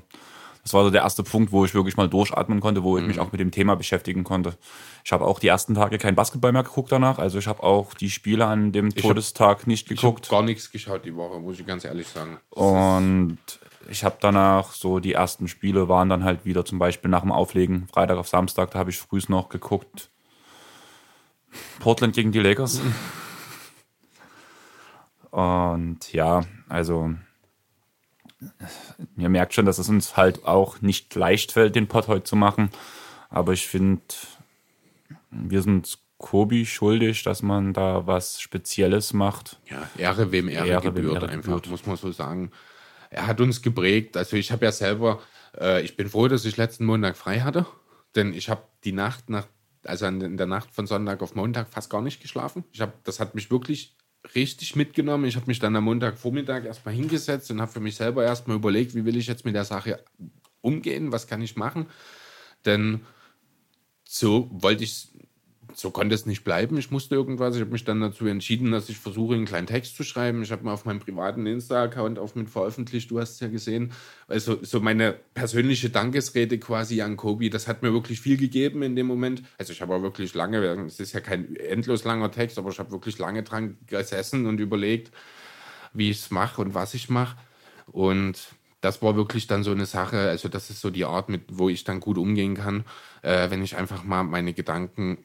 das war so der erste Punkt, wo ich wirklich mal durchatmen konnte, wo ich mhm. mich auch mit dem Thema beschäftigen konnte. Ich habe auch die ersten Tage kein Basketball mehr geguckt danach, also ich habe auch die Spiele an dem ich Todestag hab, nicht geguckt. Ich habe gar nichts geschaut die Woche, muss ich ganz ehrlich sagen. Und ich habe danach so die ersten Spiele waren dann halt wieder zum Beispiel nach dem Auflegen, Freitag auf Samstag, da habe ich frühs noch geguckt. Portland gegen die Lakers. Mhm. Und ja, also ihr merkt schon, dass es uns halt auch nicht leicht fällt, den Pod heute zu machen. Aber ich finde, wir sind Kobi schuldig, dass man da was Spezielles macht. Ja, Ehre wem Ehre, Ehre gebührt, wem Ehre einfach, gebührt. muss man so sagen. Er hat uns geprägt. Also ich habe ja selber, äh, ich bin froh, dass ich letzten Montag frei hatte, denn ich habe die Nacht nach, also in der Nacht von Sonntag auf Montag fast gar nicht geschlafen. Ich habe, das hat mich wirklich richtig mitgenommen. Ich habe mich dann am Montagvormittag erstmal hingesetzt und habe für mich selber erstmal überlegt, wie will ich jetzt mit der Sache umgehen, was kann ich machen. Denn so wollte ich so konnte es nicht bleiben. Ich musste irgendwas. Ich habe mich dann dazu entschieden, dass ich versuche, einen kleinen Text zu schreiben. Ich habe mal auf meinem privaten Insta-Account auch mit veröffentlicht. Du hast es ja gesehen. Also so meine persönliche Dankesrede quasi an Kobi. Das hat mir wirklich viel gegeben in dem Moment. Also ich habe auch wirklich lange, es ist ja kein endlos langer Text, aber ich habe wirklich lange dran gesessen und überlegt, wie ich es mache und was ich mache. Und das war wirklich dann so eine Sache, also das ist so die Art, mit wo ich dann gut umgehen kann, äh, wenn ich einfach mal meine Gedanken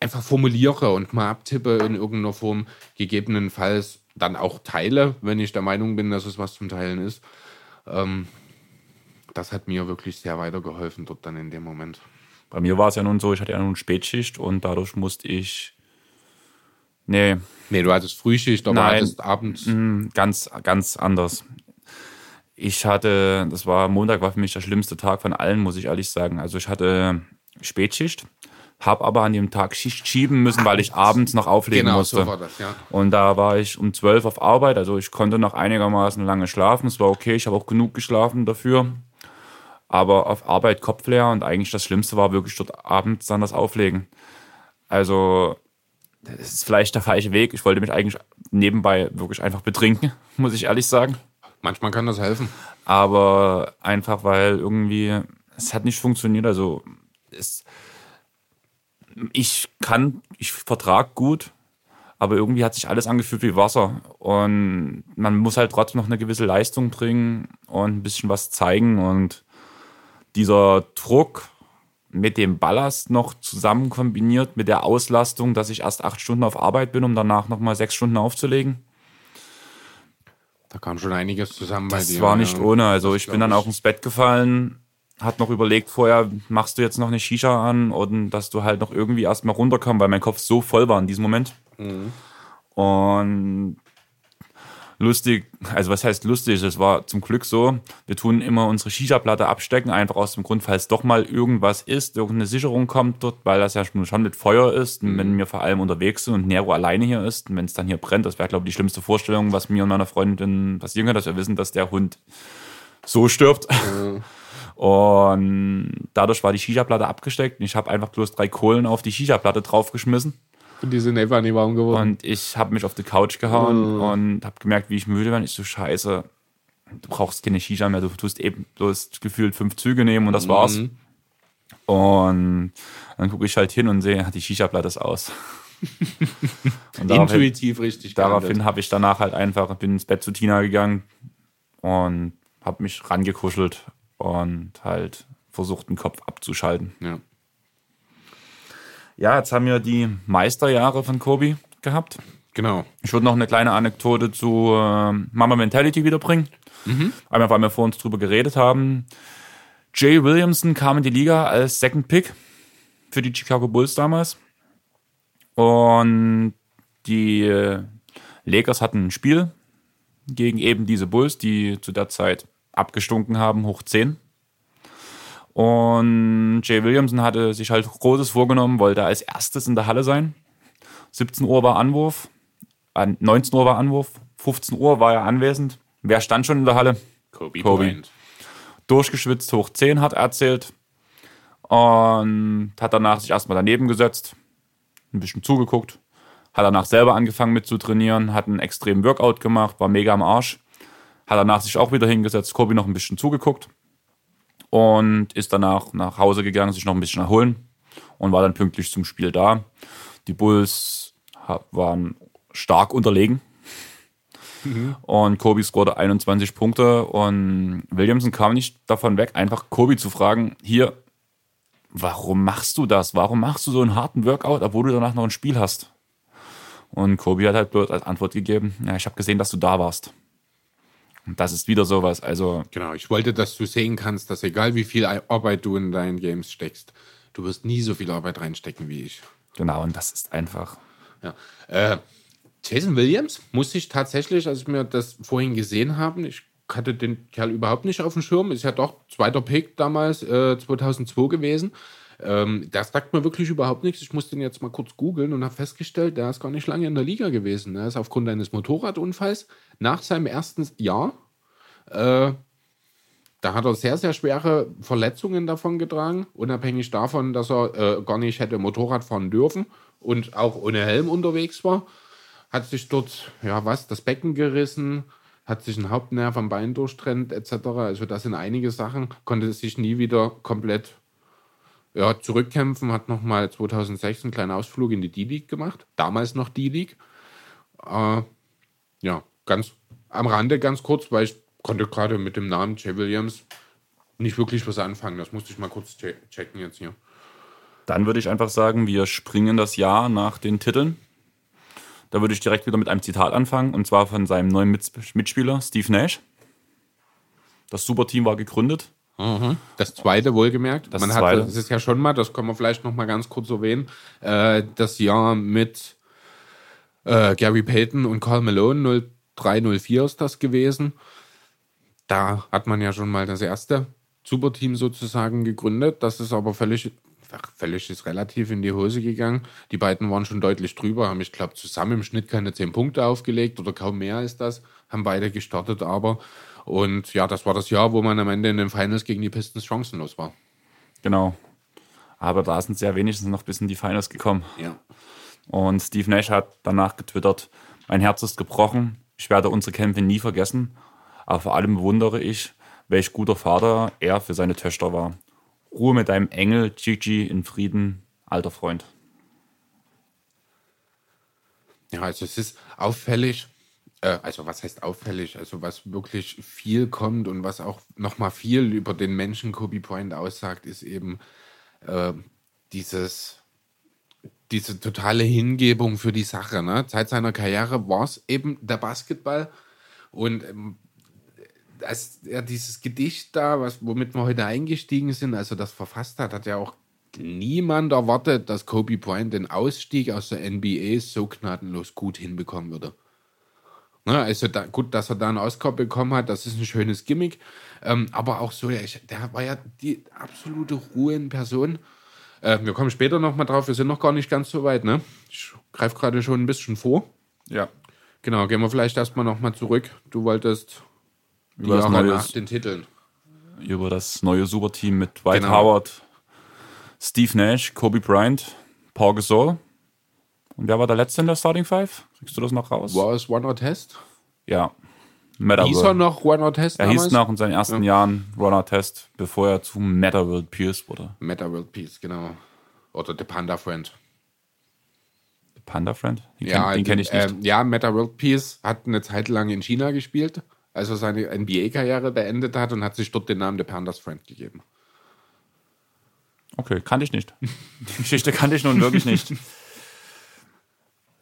einfach formuliere und mal abtippe in irgendeiner Form, gegebenenfalls dann auch teile, wenn ich der Meinung bin, dass es was zum Teilen ist. Ähm, das hat mir wirklich sehr weitergeholfen dort dann in dem Moment. Bei mir war es ja nun so, ich hatte ja nun Spätschicht und dadurch musste ich. Nee. Nee, du hattest Frühschicht, aber Nein, hattest abends. mm, Ganz, ganz anders. Ich hatte, das war Montag war für mich der schlimmste Tag von allen, muss ich ehrlich sagen. Also ich hatte Spätschicht, habe aber an dem Tag Schicht schieben müssen, weil ich abends noch auflegen Genau, musste. so war das, ja. Und da war ich um 12 auf Arbeit, also ich konnte noch einigermaßen lange schlafen. Es war okay, ich habe auch genug geschlafen dafür. Aber auf Arbeit Kopf leer und eigentlich das Schlimmste war wirklich dort abends dann das Auflegen. Also, das ist vielleicht der falsche Weg. Ich wollte mich eigentlich nebenbei wirklich einfach betrinken, muss ich ehrlich sagen. Manchmal kann das helfen. Aber einfach, weil irgendwie, es hat nicht funktioniert. Also, es, ich kann, ich vertrag gut, aber irgendwie hat sich alles angefühlt wie Wasser. Und man muss halt trotzdem noch eine gewisse Leistung bringen und ein bisschen was zeigen. Und dieser Druck mit dem Ballast noch zusammen kombiniert mit der Auslastung, dass ich erst acht Stunden auf Arbeit bin, um danach nochmal sechs Stunden aufzulegen. Da kam schon einiges zusammen bei Das dir. war nicht ja. ohne. Also Das ich bin dann auch ins Bett gefallen, hat noch überlegt vorher, machst du jetzt noch eine Shisha an und dass du halt noch irgendwie erstmal runterkommst, weil mein Kopf so voll war in diesem Moment. Und lustig, also was heißt lustig? Es war zum Glück so, wir tun immer unsere Shisha-Platte abstecken, einfach aus dem Grund, falls doch mal irgendwas ist, irgendeine Sicherung kommt dort, weil das ja schon mit Feuer ist, und wenn wir vor allem unterwegs sind und Nero alleine hier ist, und wenn es dann hier brennt, das wäre, glaube ich, die schlimmste Vorstellung, was mir und meiner Freundin passieren kann, dass wir wissen, dass der Hund so stirbt. Und dadurch war die Shisha-Platte abgesteckt und ich habe einfach bloß drei Kohlen auf die Shisha-Platte draufgeschmissen. Und die sind einfach nicht warm geworden. Und ich habe mich auf die Couch gehauen und habe gemerkt, wie ich müde. Und ich so, scheiße, du brauchst keine Shisha mehr. Du tust eben bloß gefühlt fünf Züge nehmen und das war's. Und dann gucke ich halt hin und sehe, die Shisha-Platte ist aus. Intuitiv richtig daraufhin habe ich danach halt einfach, bin ins Bett zu Tina gegangen und habe mich rangekuschelt und halt versucht, den Kopf abzuschalten. Ja. Ja, jetzt haben wir die Meisterjahre von Kobe gehabt. Genau. Ich würde noch eine kleine Anekdote zu äh, Mama Mentality wiederbringen. Einmal, weil wir vor uns drüber geredet haben. Jay Williamson kam in die Liga als Second Pick für die Chicago Bulls damals. Und die äh, Lakers hatten ein Spiel gegen eben diese Bulls, die zu der Zeit abgestunken haben, hoch 10. Und Jay Williamson hatte sich halt Großes vorgenommen, wollte als erstes in der Halle sein. 17 Uhr war Anwurf, äh, 19 Uhr war Anwurf, 15 Uhr war er anwesend. Wer stand schon in der Halle? Kobe, Kobe. Bryant. Durchgeschwitzt, hoch 10 hat er erzählt. Und hat danach sich erstmal daneben gesetzt, ein bisschen zugeguckt, hat danach selber angefangen mit zu trainieren, hat einen extremen Workout gemacht, war mega am Arsch. Hat danach sich auch wieder hingesetzt, Kobe noch ein bisschen zugeguckt und ist danach nach Hause gegangen, sich noch ein bisschen erholen und war dann pünktlich zum Spiel da. Die Bulls waren stark unterlegen. Und Kobe scorte 21 Punkte und Williamson kam nicht davon weg, einfach Kobe zu fragen, hier, warum machst du das? Warum machst du so einen harten Workout, obwohl du danach noch ein Spiel hast? Und Kobe hat halt bloß als Antwort gegeben, ja, ich habe gesehen, dass du da warst. Und das ist wieder sowas, also Genau, ich wollte, dass du sehen kannst, dass egal wie viel Arbeit du in deinen Games steckst, du wirst nie so viel Arbeit reinstecken wie ich. genau, und das ist einfach, Ja. Äh, Jason Williams muss ich tatsächlich, als wir das vorhin gesehen haben, ich hatte den Kerl überhaupt nicht auf dem Schirm, ist ja doch zweiter Pick damals, äh, 2002 gewesen. Ähm, das sagt mir wirklich überhaupt nichts. Ich musste ihn jetzt mal kurz googeln und habe festgestellt, der ist gar nicht lange in der Liga gewesen. Er ist aufgrund eines Motorradunfalls nach seinem ersten Jahr äh, da hat er sehr, sehr schwere Verletzungen davon getragen, unabhängig davon, dass er äh, gar nicht hätte Motorrad fahren dürfen und auch ohne Helm unterwegs war. Hat sich dort, ja was, das Becken gerissen, hat sich ein Hauptnerv am Bein durchtrennt, etc. Also das sind einige Sachen, konnte sich nie wieder komplett ja, zurückkämpfen, hat nochmal 2006 einen kleinen Ausflug in die D-League gemacht, damals noch D-League. Äh, ja, ganz am Rande, ganz kurz, weil ich konnte gerade mit dem Namen Jay Williams nicht wirklich was anfangen. Das musste ich mal kurz che checken jetzt hier. Dann würde ich einfach sagen, wir springen das Jahr nach den Titeln. Da würde ich direkt wieder mit einem Zitat anfangen, und zwar von seinem neuen Mitspieler Steve Nash. Das Superteam war gegründet. Mhm. Das zweite wohlgemerkt. Das Man zweite. hat, das ist ja schon mal, das können wir vielleicht noch mal ganz kurz erwähnen, äh, das Jahr mit äh, Gary Payton und Carl Malone 0304 ist das gewesen. Da hat man ja schon mal das erste Superteam sozusagen gegründet. Das ist aber völlig, ach, völlig ist relativ in die Hose gegangen. Die beiden waren schon deutlich drüber, haben, ich glaube, zusammen im Schnitt keine zehn Punkte aufgelegt oder kaum mehr als das, haben beide gestartet, aber und ja, das war das Jahr, wo man am Ende in den Finals gegen die Pistons chancenlos war. Genau. Aber da sind sie ja wenigstens noch bis in die Finals gekommen. Ja. Und Steve Nash hat danach getwittert, mein Herz ist gebrochen, ich werde unsere Kämpfe nie vergessen, aber vor allem bewundere ich, welch guter Vater er für seine Töchter war. Ruhe mit deinem Engel, Gigi, in Frieden, alter Freund. Ja, also es ist auffällig, also was heißt auffällig, also was wirklich viel kommt und was auch nochmal viel über den Menschen Kobe Bryant aussagt, ist eben äh, dieses, diese totale Hingebung für die Sache. Ne? Seit seiner Karriere war es eben der Basketball und ähm, als er dieses Gedicht da, was, womit wir heute eingestiegen sind, also das verfasst hat, hat ja auch niemand erwartet, dass Kobe Bryant den Ausstieg aus der NBA so gnadenlos gut hinbekommen würde. Ne, also da, gut, dass er da einen Oscar bekommen hat, das ist ein schönes Gimmick. Ähm, aber auch so, der, der war ja die absolute Ruhe in Person. Äh, wir kommen später nochmal drauf, wir sind noch gar nicht ganz so weit. Ne? Ich greife gerade schon ein bisschen vor. Ja. Genau, gehen wir vielleicht erstmal nochmal zurück. Du wolltest Über das neue- nach den Titeln. Über das neue Superteam mit Dwight Genau. Howard, Steve Nash, Kobe Bryant, Paul Gasol. Und wer war der Letzte in der Starting Five? Kriegst du das noch raus? War es One or Test? Ja. Meta Hieß er noch One or Test Er damals? hieß noch in seinen ersten Jahren Runner Test, bevor er zu Meta World Pierce wurde. Meta World Peace, genau. Oder The Panda Friend. Panda Friend? Den, Ja, kenn, den kenne ich nicht. ähm, ja, Meta World Peace hat eine Zeit lang in China gespielt, als er seine NBA-Karriere beendet hat und hat sich dort den Namen The Pandas Friend gegeben. Okay, kannte ich nicht. Die Geschichte kannte ich nun wirklich nicht.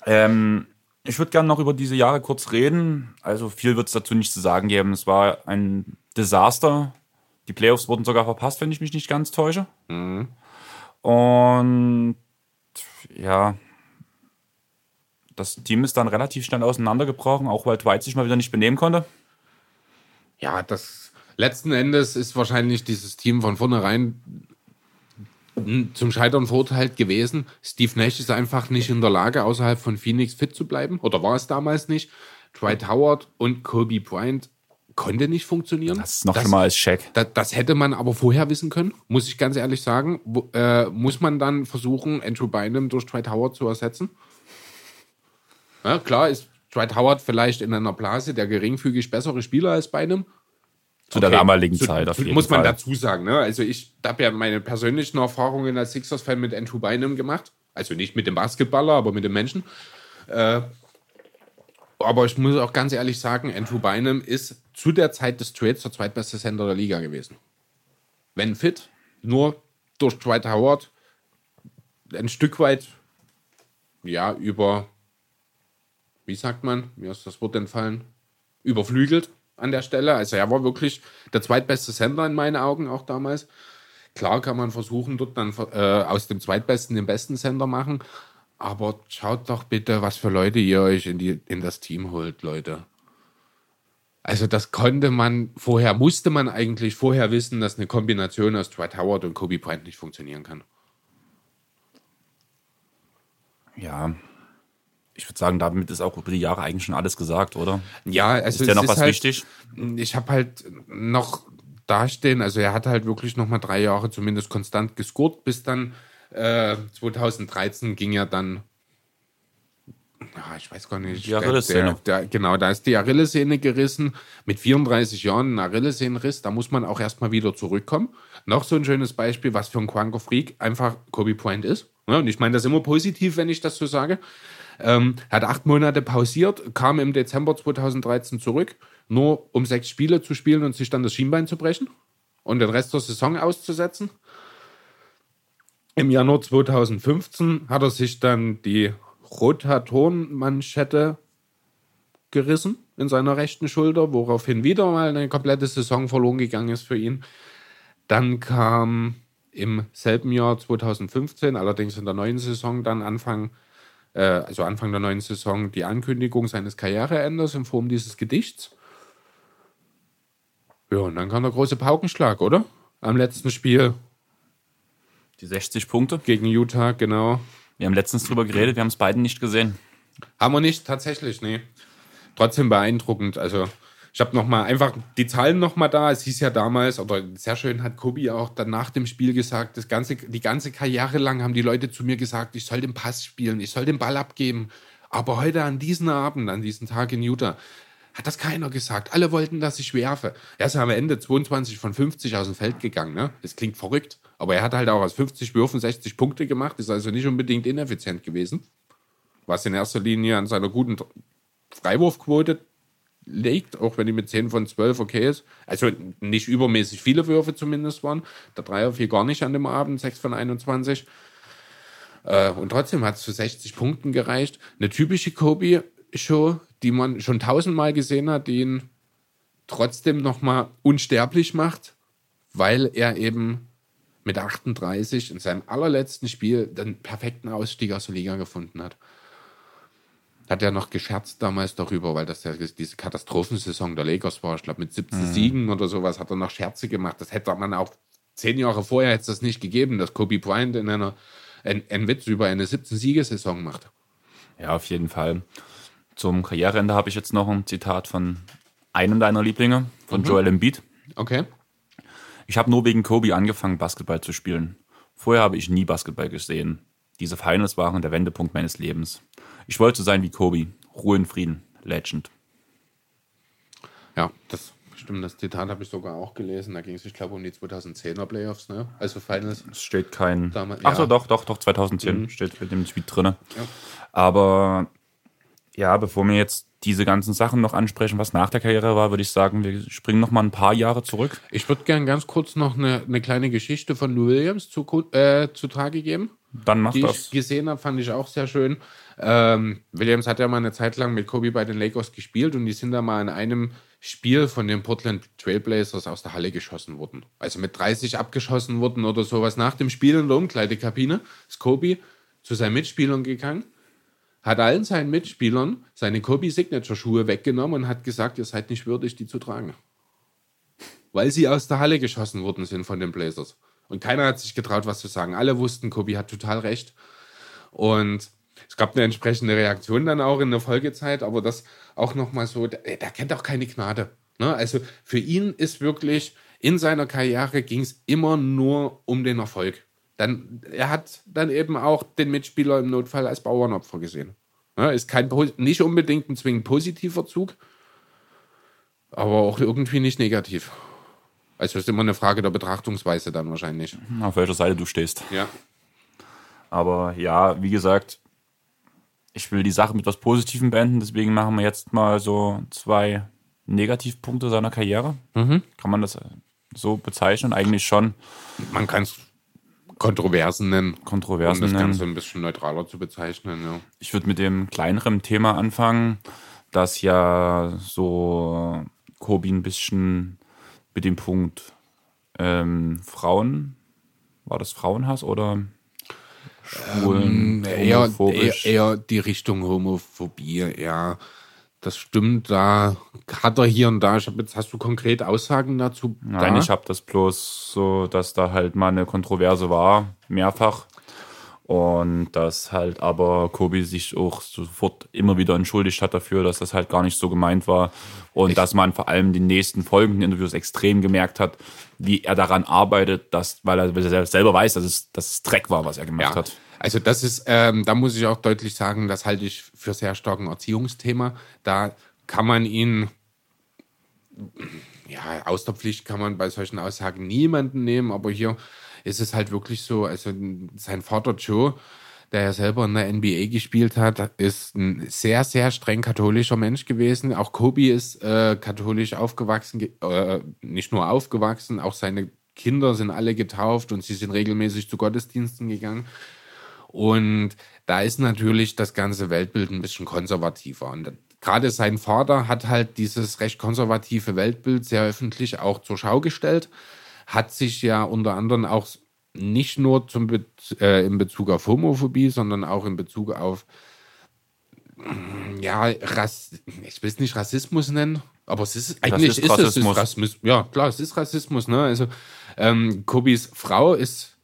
ähm, ich würde gerne noch über diese Jahre kurz reden. Also viel wird es dazu nicht zu sagen geben. Es war ein Desaster. Die Playoffs wurden sogar verpasst, wenn ich mich nicht ganz täusche. Und ja, das Team ist dann relativ schnell auseinandergebrochen, auch weil Dwight sich mal wieder nicht benehmen konnte. Ja, das letzten Endes ist wahrscheinlich dieses Team von vornherein zum Scheitern verurteilt gewesen. Steve Nash ist einfach nicht in der Lage, außerhalb von Phoenix fit zu bleiben. Oder war es damals nicht? Dwight Howard und Kobe Bryant konnte nicht funktionieren. Das ist noch schlimmer als Shaq. Das, das hätte man aber vorher wissen können, muss ich ganz ehrlich sagen. Wo, äh, muss man dann versuchen, Andrew Bynum durch Dwight Howard zu ersetzen? Ja, klar ist Dwight Howard vielleicht in einer Blase der geringfügig bessere Spieler als Bynum. Zu der Okay, damaligen zu- Zeit auf jeden Muss man Fall. dazu sagen. Ne? Also ich habe ja meine persönlichen Erfahrungen als Sixers-Fan mit Andrew Bynum gemacht. Also nicht mit dem Basketballer, aber mit dem Menschen. Äh, aber ich muss auch ganz ehrlich sagen, Andrew Bynum ist zu der Zeit des Trades der zweitbeste Center der Liga gewesen. Wenn fit, nur durch Dwight Howard ein Stück weit, ja, über, wie sagt man, mir ist das Wort entfallen, überflügelt an der Stelle. Also er war wirklich der zweitbeste Center in meinen Augen auch damals. Klar kann man versuchen, dort dann äh, aus dem zweitbesten den besten Center machen. Aber schaut doch bitte, was für Leute ihr euch in, die, in das Team holt, Leute. Also das konnte man vorher, musste man eigentlich vorher wissen, dass eine Kombination aus Dwight Howard und Kobe Bryant nicht funktionieren kann. Ja. Ich würde sagen, damit ist auch über die Jahre eigentlich schon alles gesagt, oder? Ja, also Ist es noch was halt, wichtig? Ich habe halt noch dastehen, also er hat halt wirklich noch mal drei Jahre zumindest konstant gescored, bis dann äh, 2013 ging er dann, ja, ich weiß gar nicht, Die Achillessehne. Genau, da ist die Achillessehne gerissen. Mit 34 Jahren ein Achillessehnenriss, da muss man auch erstmal wieder zurückkommen. Noch so ein schönes Beispiel, was für ein Quanker Freak einfach Kobe Bryant ist. Ja, und ich meine das immer positiv, wenn ich das so sage. Ähm, hat acht Monate pausiert, kam im Dezember 2013 zurück, nur um sechs Spiele zu spielen und sich dann das Schienbein zu brechen und den Rest der Saison auszusetzen. Im Januar 2015 hat er sich dann die Rotatorenmanschette gerissen in seiner rechten Schulter, woraufhin wieder mal eine komplette Saison verloren gegangen ist für ihn. Dann kam im selben Jahr 2015, allerdings in der neuen Saison, dann Anfang, also Anfang der neuen Saison, die Ankündigung seines Karriereendes in Form dieses Gedichts. Ja, und dann kam der große Paukenschlag, oder? Am letzten Spiel Die 60 Punkte. gegen Utah, genau. Wir haben letztens drüber geredet, wir haben es beiden nicht gesehen. Haben wir nicht, tatsächlich, nee. Trotzdem beeindruckend. Also, ich habe nochmal einfach die Zahlen nochmal da. Es hieß ja damals, oder sehr schön hat Kobi auch dann nach dem Spiel gesagt, das ganze, die ganze Karriere lang haben die Leute zu mir gesagt, ich soll den Pass spielen, ich soll den Ball abgeben. Aber heute an diesem Abend, an diesem Tag in Utah, hat das keiner gesagt. Alle wollten, dass ich werfe. Er ist am Ende 22 von 50 aus dem Feld gegangen. Ne? Das klingt verrückt. Aber er hat halt auch aus 50 Würfen 60 Punkte gemacht, ist also nicht unbedingt ineffizient gewesen. Was in erster Linie an seiner guten Freiwurfquote liegt, auch wenn die mit 10 von 12 okay ist. Also nicht übermäßig viele Würfe zumindest waren. Der Dreier fiel gar nicht an dem Abend, 6 von 21. Äh, und trotzdem hat es zu 60 Punkten gereicht. Eine typische Kobe-Show, die man schon tausendmal gesehen hat, die ihn trotzdem nochmal unsterblich macht, weil er eben mit 38 in seinem allerletzten Spiel den perfekten Ausstieg aus der Liga gefunden hat. Hat er noch gescherzt damals darüber, weil das ja diese Katastrophensaison der Lakers war. Ich glaube, mit 17 Siegen oder sowas hat er noch Scherze gemacht. Das hätte man auch zehn Jahre vorher hätte es das nicht gegeben, dass Kobe Bryant in einer ein, ein Witz über eine 17-Siegesaison macht. Ja, auf jeden Fall. Zum Karriereende habe ich jetzt noch ein Zitat von einem deiner Lieblinge, von Joel Embiid. Okay. Ich habe nur wegen Kobe angefangen, Basketball zu spielen. Vorher habe ich nie Basketball gesehen. Diese Finals waren der Wendepunkt meines Lebens. Ich wollte sein wie Kobe. Ruhe in Frieden. Legend. Ja, das stimmt. Das Zitat habe ich sogar auch gelesen. Da ging es, ich glaube, um die 2010er Playoffs, ne? Also Finals. Es steht kein. Damals- Ach so, ja. doch, doch, doch, 2010 steht mit dem Tweet drin. Aber ja, bevor wir jetzt diese ganzen Sachen noch ansprechen, was nach der Karriere war, würde ich sagen, wir springen noch mal ein paar Jahre zurück. Ich würde gern ganz kurz noch eine, eine kleine Geschichte von Lou Williams zu, äh, zutage geben. Dann mach die das. ich gesehen habe, fand ich auch sehr schön. Ähm, Williams hat ja mal eine Zeit lang mit Kobe bei den Lakers gespielt und die sind da mal in einem Spiel von den Portland Trailblazers aus der Halle geschossen worden. Also mit 30 abgeschossen worden oder sowas. Nach dem Spiel in der Umkleidekabine ist Kobe zu seinen Mitspielern gegangen, hat allen seinen Mitspielern seine Kobe Signature Schuhe weggenommen und hat gesagt, ihr seid nicht würdig, die zu tragen. Weil sie aus der Halle geschossen worden sind von den Blazers. Und keiner hat sich getraut, was zu sagen. Alle wussten, Kobe hat total recht. Und es gab eine entsprechende Reaktion dann auch in der Folgezeit, aber das auch nochmal so, der, der kennt auch keine Gnade. Ne? Also für ihn ist wirklich, in seiner Karriere ging es immer nur um den Erfolg. Dann, er hat dann eben auch den Mitspieler im Notfall als Bauernopfer gesehen. Ne? Ist kein, nicht unbedingt ein zwingend positiver Zug, aber auch irgendwie nicht negativ. Also ist immer eine Frage der Betrachtungsweise dann wahrscheinlich. Auf welcher Seite du stehst. Ja. Aber ja, wie gesagt, ich will die Sache mit was Positivem beenden, deswegen machen wir jetzt mal so zwei Negativpunkte seiner Karriere. Kann man das so bezeichnen? Eigentlich schon Man kann es Kontroversen nennen, um Kontroversen das nennen. Ganze ein bisschen neutraler zu bezeichnen. Ja. Ich würde mit dem kleineren Thema anfangen, dass ja so Kobi ein bisschen mit dem Punkt ähm, Frauen, war das Frauenhass oder Schwulen, Eher, eher, homophobisch? eher die Richtung Homophobie, ja. Das stimmt, da hat er hier und da. Ich hab jetzt, hast du konkret Aussagen dazu? Nein, da? ich habe das bloß so, dass da halt mal eine Kontroverse war, mehrfach. Und dass halt aber Kobi sich auch sofort immer wieder entschuldigt hat dafür, dass das halt gar nicht so gemeint war. Und dass man vor allem die nächsten folgenden Interviews extrem gemerkt hat, wie er daran arbeitet, dass, weil er, weil er selber weiß, dass es, dass es Dreck war, was er gemacht Ja, hat. also das ist, ähm, da muss ich auch deutlich sagen, das halte ich für sehr stark ein Erziehungsthema. Da kann man ihn, ja, aus der Pflicht kann man bei solchen Aussagen niemanden nehmen, aber hier ist es halt wirklich so, also sein Vater Joe, der ja selber in der NBA gespielt hat, ist ein sehr, sehr streng katholischer Mensch gewesen. Auch Kobe ist äh, katholisch aufgewachsen, äh, nicht nur aufgewachsen, auch seine Kinder sind alle getauft und sie sind regelmäßig zu Gottesdiensten gegangen. Und da ist natürlich das ganze Weltbild ein bisschen konservativer. Und gerade sein Vater hat halt dieses recht konservative Weltbild sehr öffentlich auch zur Schau gestellt, hat sich ja unter anderem auch nicht nur zum Be äh, in Bezug auf Homophobie, sondern auch in Bezug auf ja, Rass ich will es nicht Rassismus nennen, aber es ist eigentlich ist, ist es ist Rassismus. Ja, klar, es ist Rassismus. Ne? Also ähm, Kobis Frau ist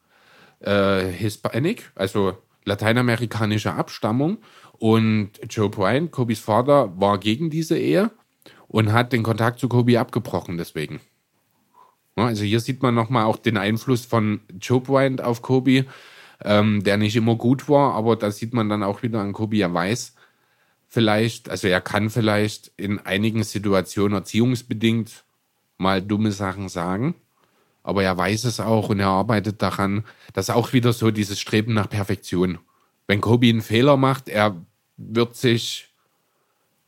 äh, Hispanic, also lateinamerikanischer Abstammung. Und Joe Bryant, Kobis Vater, war gegen diese Ehe und hat den Kontakt zu Kobe abgebrochen deswegen. Also hier sieht man nochmal auch den Einfluss von Joe Bryant auf Kobe, ähm, der nicht immer gut war, aber da sieht man dann auch wieder an Kobe, er weiß vielleicht, also er kann vielleicht in einigen Situationen erziehungsbedingt mal dumme Sachen sagen, aber er weiß es auch und er arbeitet daran. Das ist auch wieder so dieses Streben nach Perfektion. Wenn Kobe einen Fehler macht, er wird sich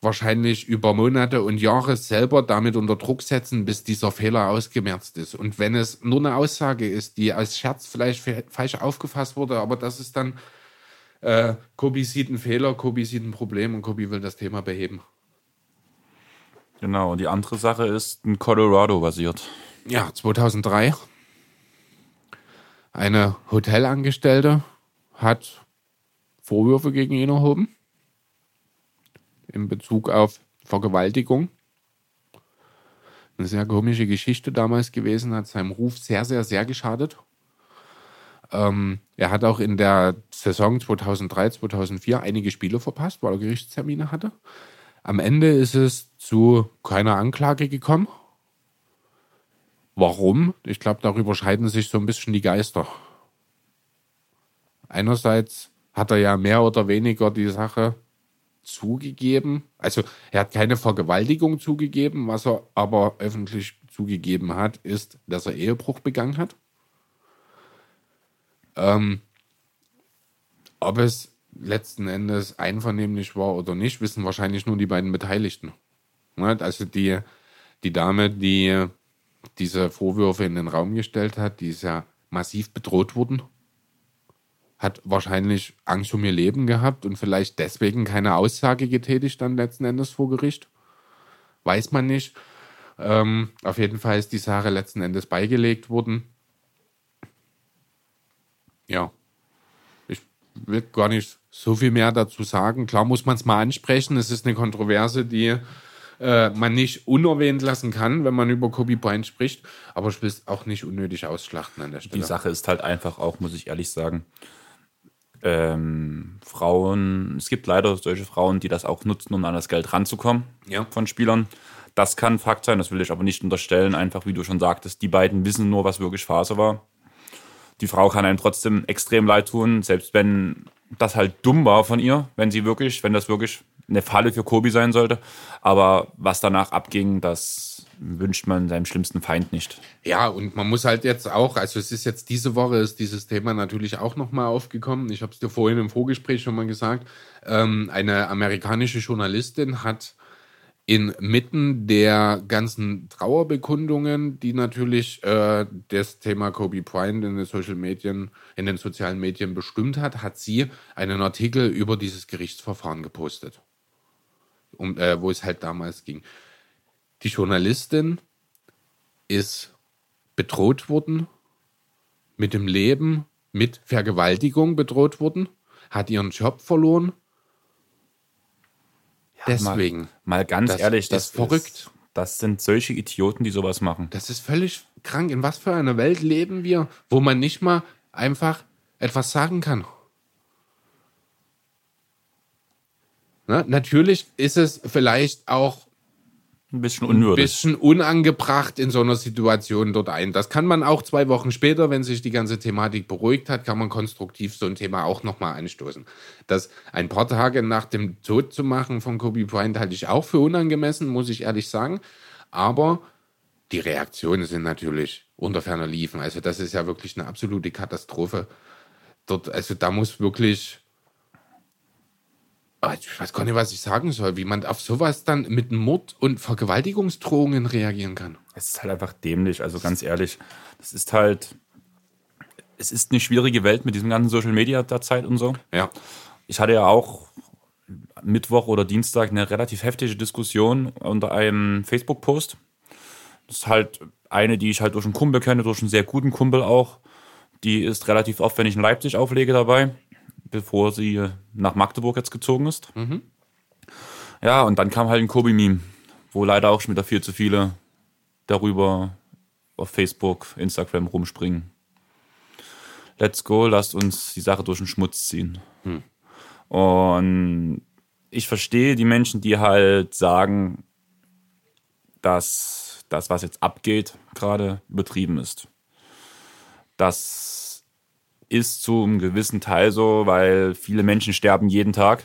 wahrscheinlich über Monate und Jahre selber damit unter Druck setzen, bis dieser Fehler ausgemerzt ist. Und wenn es nur eine Aussage ist, die als Scherz vielleicht falsch aufgefasst wurde, aber das ist dann, äh, Kobi sieht einen Fehler, Kobi sieht ein Problem und Kobi will das Thema beheben. Genau, und die andere Sache ist in Colorado basiert. Ja, 2003. Eine Hotelangestellte hat Vorwürfe gegen ihn erhoben in Bezug auf Vergewaltigung. Eine sehr komische Geschichte damals gewesen, hat seinem Ruf sehr, sehr, sehr geschadet. Ähm, er hat auch in der Saison 2003, 2004 einige Spiele verpasst, weil er Gerichtstermine hatte. Am Ende ist es zu keiner Anklage gekommen. Warum? Ich glaube, darüber scheiden sich so ein bisschen die Geister. Einerseits hat er ja mehr oder weniger die Sache zugegeben. Also er hat keine Vergewaltigung zugegeben, was er aber öffentlich zugegeben hat, ist, dass er Ehebruch begangen hat. Ähm, ob es letzten Endes einvernehmlich war oder nicht, wissen wahrscheinlich nur die beiden Beteiligten. Ne, also die, die Dame, die diese Vorwürfe in den Raum gestellt hat, die ist ja massiv bedroht worden hat wahrscheinlich Angst um ihr Leben gehabt und vielleicht deswegen keine Aussage getätigt dann letzten Endes vor Gericht. Weiß man nicht. Ähm, auf jeden Fall ist die Sache letzten Endes beigelegt worden. Ja. Ich will gar nicht so viel mehr dazu sagen. Klar muss man es mal ansprechen. Es ist eine Kontroverse, die äh, man nicht unerwähnt lassen kann, wenn man über Kobe Bryant spricht. Aber ich will es auch nicht unnötig ausschlachten an der Stelle. Die Sache ist halt einfach auch, muss ich ehrlich sagen, ähm, Frauen, es gibt leider solche Frauen, die das auch nutzen, um an das Geld ranzukommen ja. von Spielern. Das kann Fakt sein, das will ich aber nicht unterstellen. Einfach, wie du schon sagtest, die beiden wissen nur, was wirklich Phase war. Die Frau kann einem trotzdem extrem leid tun, selbst wenn das halt dumm war von ihr, wenn sie wirklich, wenn das wirklich eine Falle für Kobi sein sollte. Aber was danach abging, das wünscht man seinem schlimmsten Feind nicht. Ja, und man muss halt jetzt auch, also es ist jetzt diese Woche ist dieses Thema natürlich auch nochmal aufgekommen. Ich habe es dir vorhin im Vorgespräch schon mal gesagt. Ähm, eine amerikanische Journalistin hat inmitten der ganzen Trauerbekundungen, die natürlich äh, das Thema Kobe Bryant in den Social Medien, in den sozialen Medien bestimmt hat, hat sie einen Artikel über dieses Gerichtsverfahren gepostet, um, äh, wo es halt damals ging. Die Journalistin ist bedroht worden, mit dem Leben, mit Vergewaltigung bedroht worden, hat ihren Job verloren. Ja, Deswegen. Mal, mal ganz das ehrlich, das ist verrückt. Ist, das sind solche Idioten, die sowas machen. Das ist völlig krank. In was für einer Welt leben wir, wo man nicht mal einfach etwas sagen kann? Na, natürlich ist es vielleicht auch ein bisschen unwürdig. Ein bisschen unangebracht in so einer Situation dort ein. Das kann man auch zwei Wochen später, wenn sich die ganze Thematik beruhigt hat, kann man konstruktiv so ein Thema auch nochmal anstoßen. Das ein paar Tage nach dem Tod zu machen von Kobe Bryant halte ich auch für unangemessen, muss ich ehrlich sagen. Aber die Reaktionen sind natürlich unter ferner Liefen. Also das ist ja wirklich eine absolute Katastrophe. Dort, also da muss wirklich ich weiß gar nicht, was ich sagen soll, wie man auf sowas dann mit Mord und Vergewaltigungsdrohungen reagieren kann. Es ist halt einfach dämlich, also ganz ehrlich. Das ist halt. Es ist eine schwierige Welt mit diesem ganzen Social Media der Zeit und so. Ja. Ich hatte ja auch Mittwoch oder Dienstag eine relativ heftige Diskussion unter einem Facebook-Post. Das ist halt eine, die ich halt durch einen Kumpel kenne, durch einen sehr guten Kumpel auch. Die ist relativ oft, wenn ich in Leipzig auflege, dabei, bevor sie nach Magdeburg jetzt gezogen ist. Ja, und dann kam halt ein Kobi-Meme, wo leider auch schon wieder viel zu viele darüber auf Facebook, Instagram rumspringen. Let's go, lasst uns die Sache durch den Schmutz ziehen. Und ich verstehe die Menschen, die halt sagen, dass das, was jetzt abgeht, gerade übertrieben ist. Das ist zu einem gewissen Teil so, weil viele Menschen sterben jeden Tag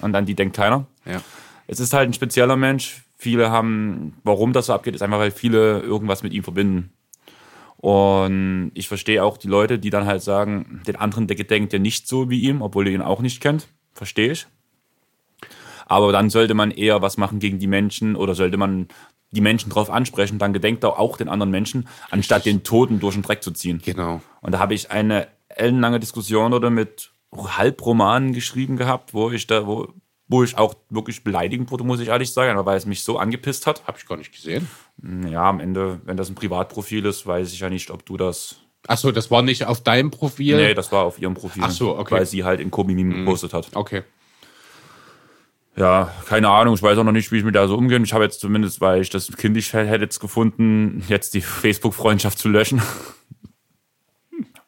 und an die denkt keiner. Ja. Es ist halt ein spezieller Mensch. Viele haben, warum das so abgeht, ist einfach, weil viele irgendwas mit ihm verbinden. Und ich verstehe auch die Leute, die dann halt sagen, den anderen der denkt ja nicht so wie ihm, obwohl ihr ihn auch nicht kennt. Verstehe ich. Aber dann sollte man eher was machen gegen die Menschen oder sollte man die Menschen drauf ansprechen, dann gedenkt er auch den anderen Menschen, anstatt den Toten durch den Dreck zu ziehen. Genau. Und da habe ich eine ellenlange Diskussion oder mit Halbromanen geschrieben gehabt, wo ich da, wo, wo ich auch wirklich beleidigend wurde, muss ich ehrlich sagen, aber weil es mich so angepisst hat. Habe ich gar nicht gesehen. Ja, am Ende, wenn das ein Privatprofil ist, weiß ich ja nicht, ob du das. Achso, das war nicht auf deinem Profil? Nee, das war auf ihrem Profil. Ach so, okay. Weil sie halt in Kobi Meme gepostet hat. Okay. Ja, keine Ahnung, ich weiß auch noch nicht, wie ich mit da so umgehe. Ich habe jetzt zumindest, weil ich das kindisch hätte jetzt gefunden, jetzt die Facebook-Freundschaft zu löschen.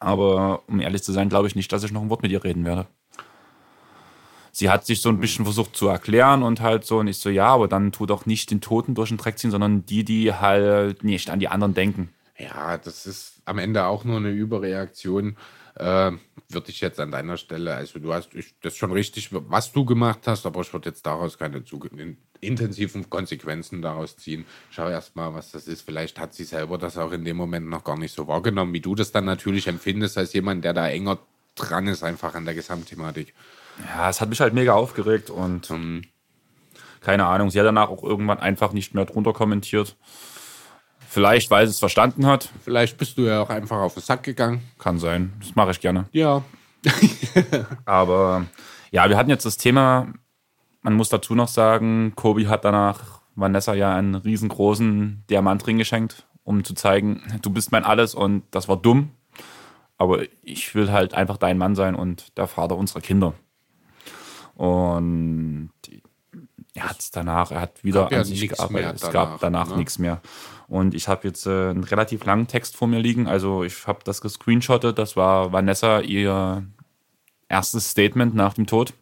Aber um ehrlich zu sein, glaube ich nicht, dass ich noch ein Wort mit ihr reden werde. Sie hat sich so ein bisschen versucht zu erklären und halt so, und ich so, ja, aber dann tu doch nicht den Toten durch den Dreck ziehen, sondern die, die halt nicht an die anderen denken. Ja, das ist am Ende auch nur eine Überreaktion. Äh, würde ich jetzt an deiner Stelle, also du hast ich, das schon richtig, was du gemacht hast, aber ich würde jetzt daraus keine intensiven Konsequenzen daraus ziehen. Schau erst mal, was das ist. Vielleicht hat sie selber das auch in dem Moment noch gar nicht so wahrgenommen, wie du das dann natürlich empfindest, als jemand, der da enger dran ist, einfach an der Gesamtthematik. Ja, es hat mich halt mega aufgeregt und Ähm, keine Ahnung, sie hat danach auch irgendwann einfach nicht mehr drunter kommentiert. Vielleicht, weil sie es verstanden hat. vielleicht bist du ja auch einfach auf den Sack gegangen. Kann sein. Das mache ich gerne. Ja. Aber ja, wir hatten jetzt das Thema, man muss dazu noch sagen, Kobi hat danach Vanessa ja einen riesengroßen Diamantring geschenkt, um zu zeigen, du bist mein Alles und das war dumm. Aber ich will halt einfach dein Mann sein und der Vater unserer Kinder. Und er hat es danach, er hat wieder Gab ja an sich gearbeitet. es danach, gab danach ne? nichts mehr. Und ich habe jetzt äh, einen relativ langen Text vor mir liegen. Also ich habe das gescreenshottet. Das war Vanessa ihr erstes Statement nach dem Tod.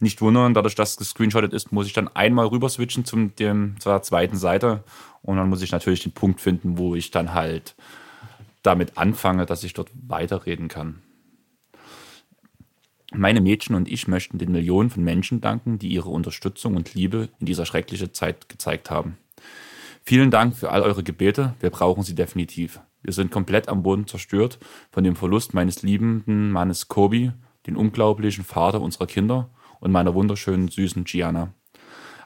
Nicht wundern, dadurch, dass es gescreenshottet ist, muss ich dann einmal rüber switchen zum, dem, zur zweiten Seite. Und dann muss ich natürlich den Punkt finden, wo ich dann halt damit anfange, dass ich dort weiterreden kann. Meine Mädchen und ich möchten den Millionen von Menschen danken, die ihre Unterstützung und Liebe in dieser schrecklichen Zeit gezeigt haben. Vielen Dank für all eure Gebete. Wir brauchen sie definitiv. Wir sind komplett am Boden zerstört von dem Verlust meines liebenden Mannes Kobi, den unglaublichen Vater unserer Kinder und meiner wunderschönen, süßen Gianna.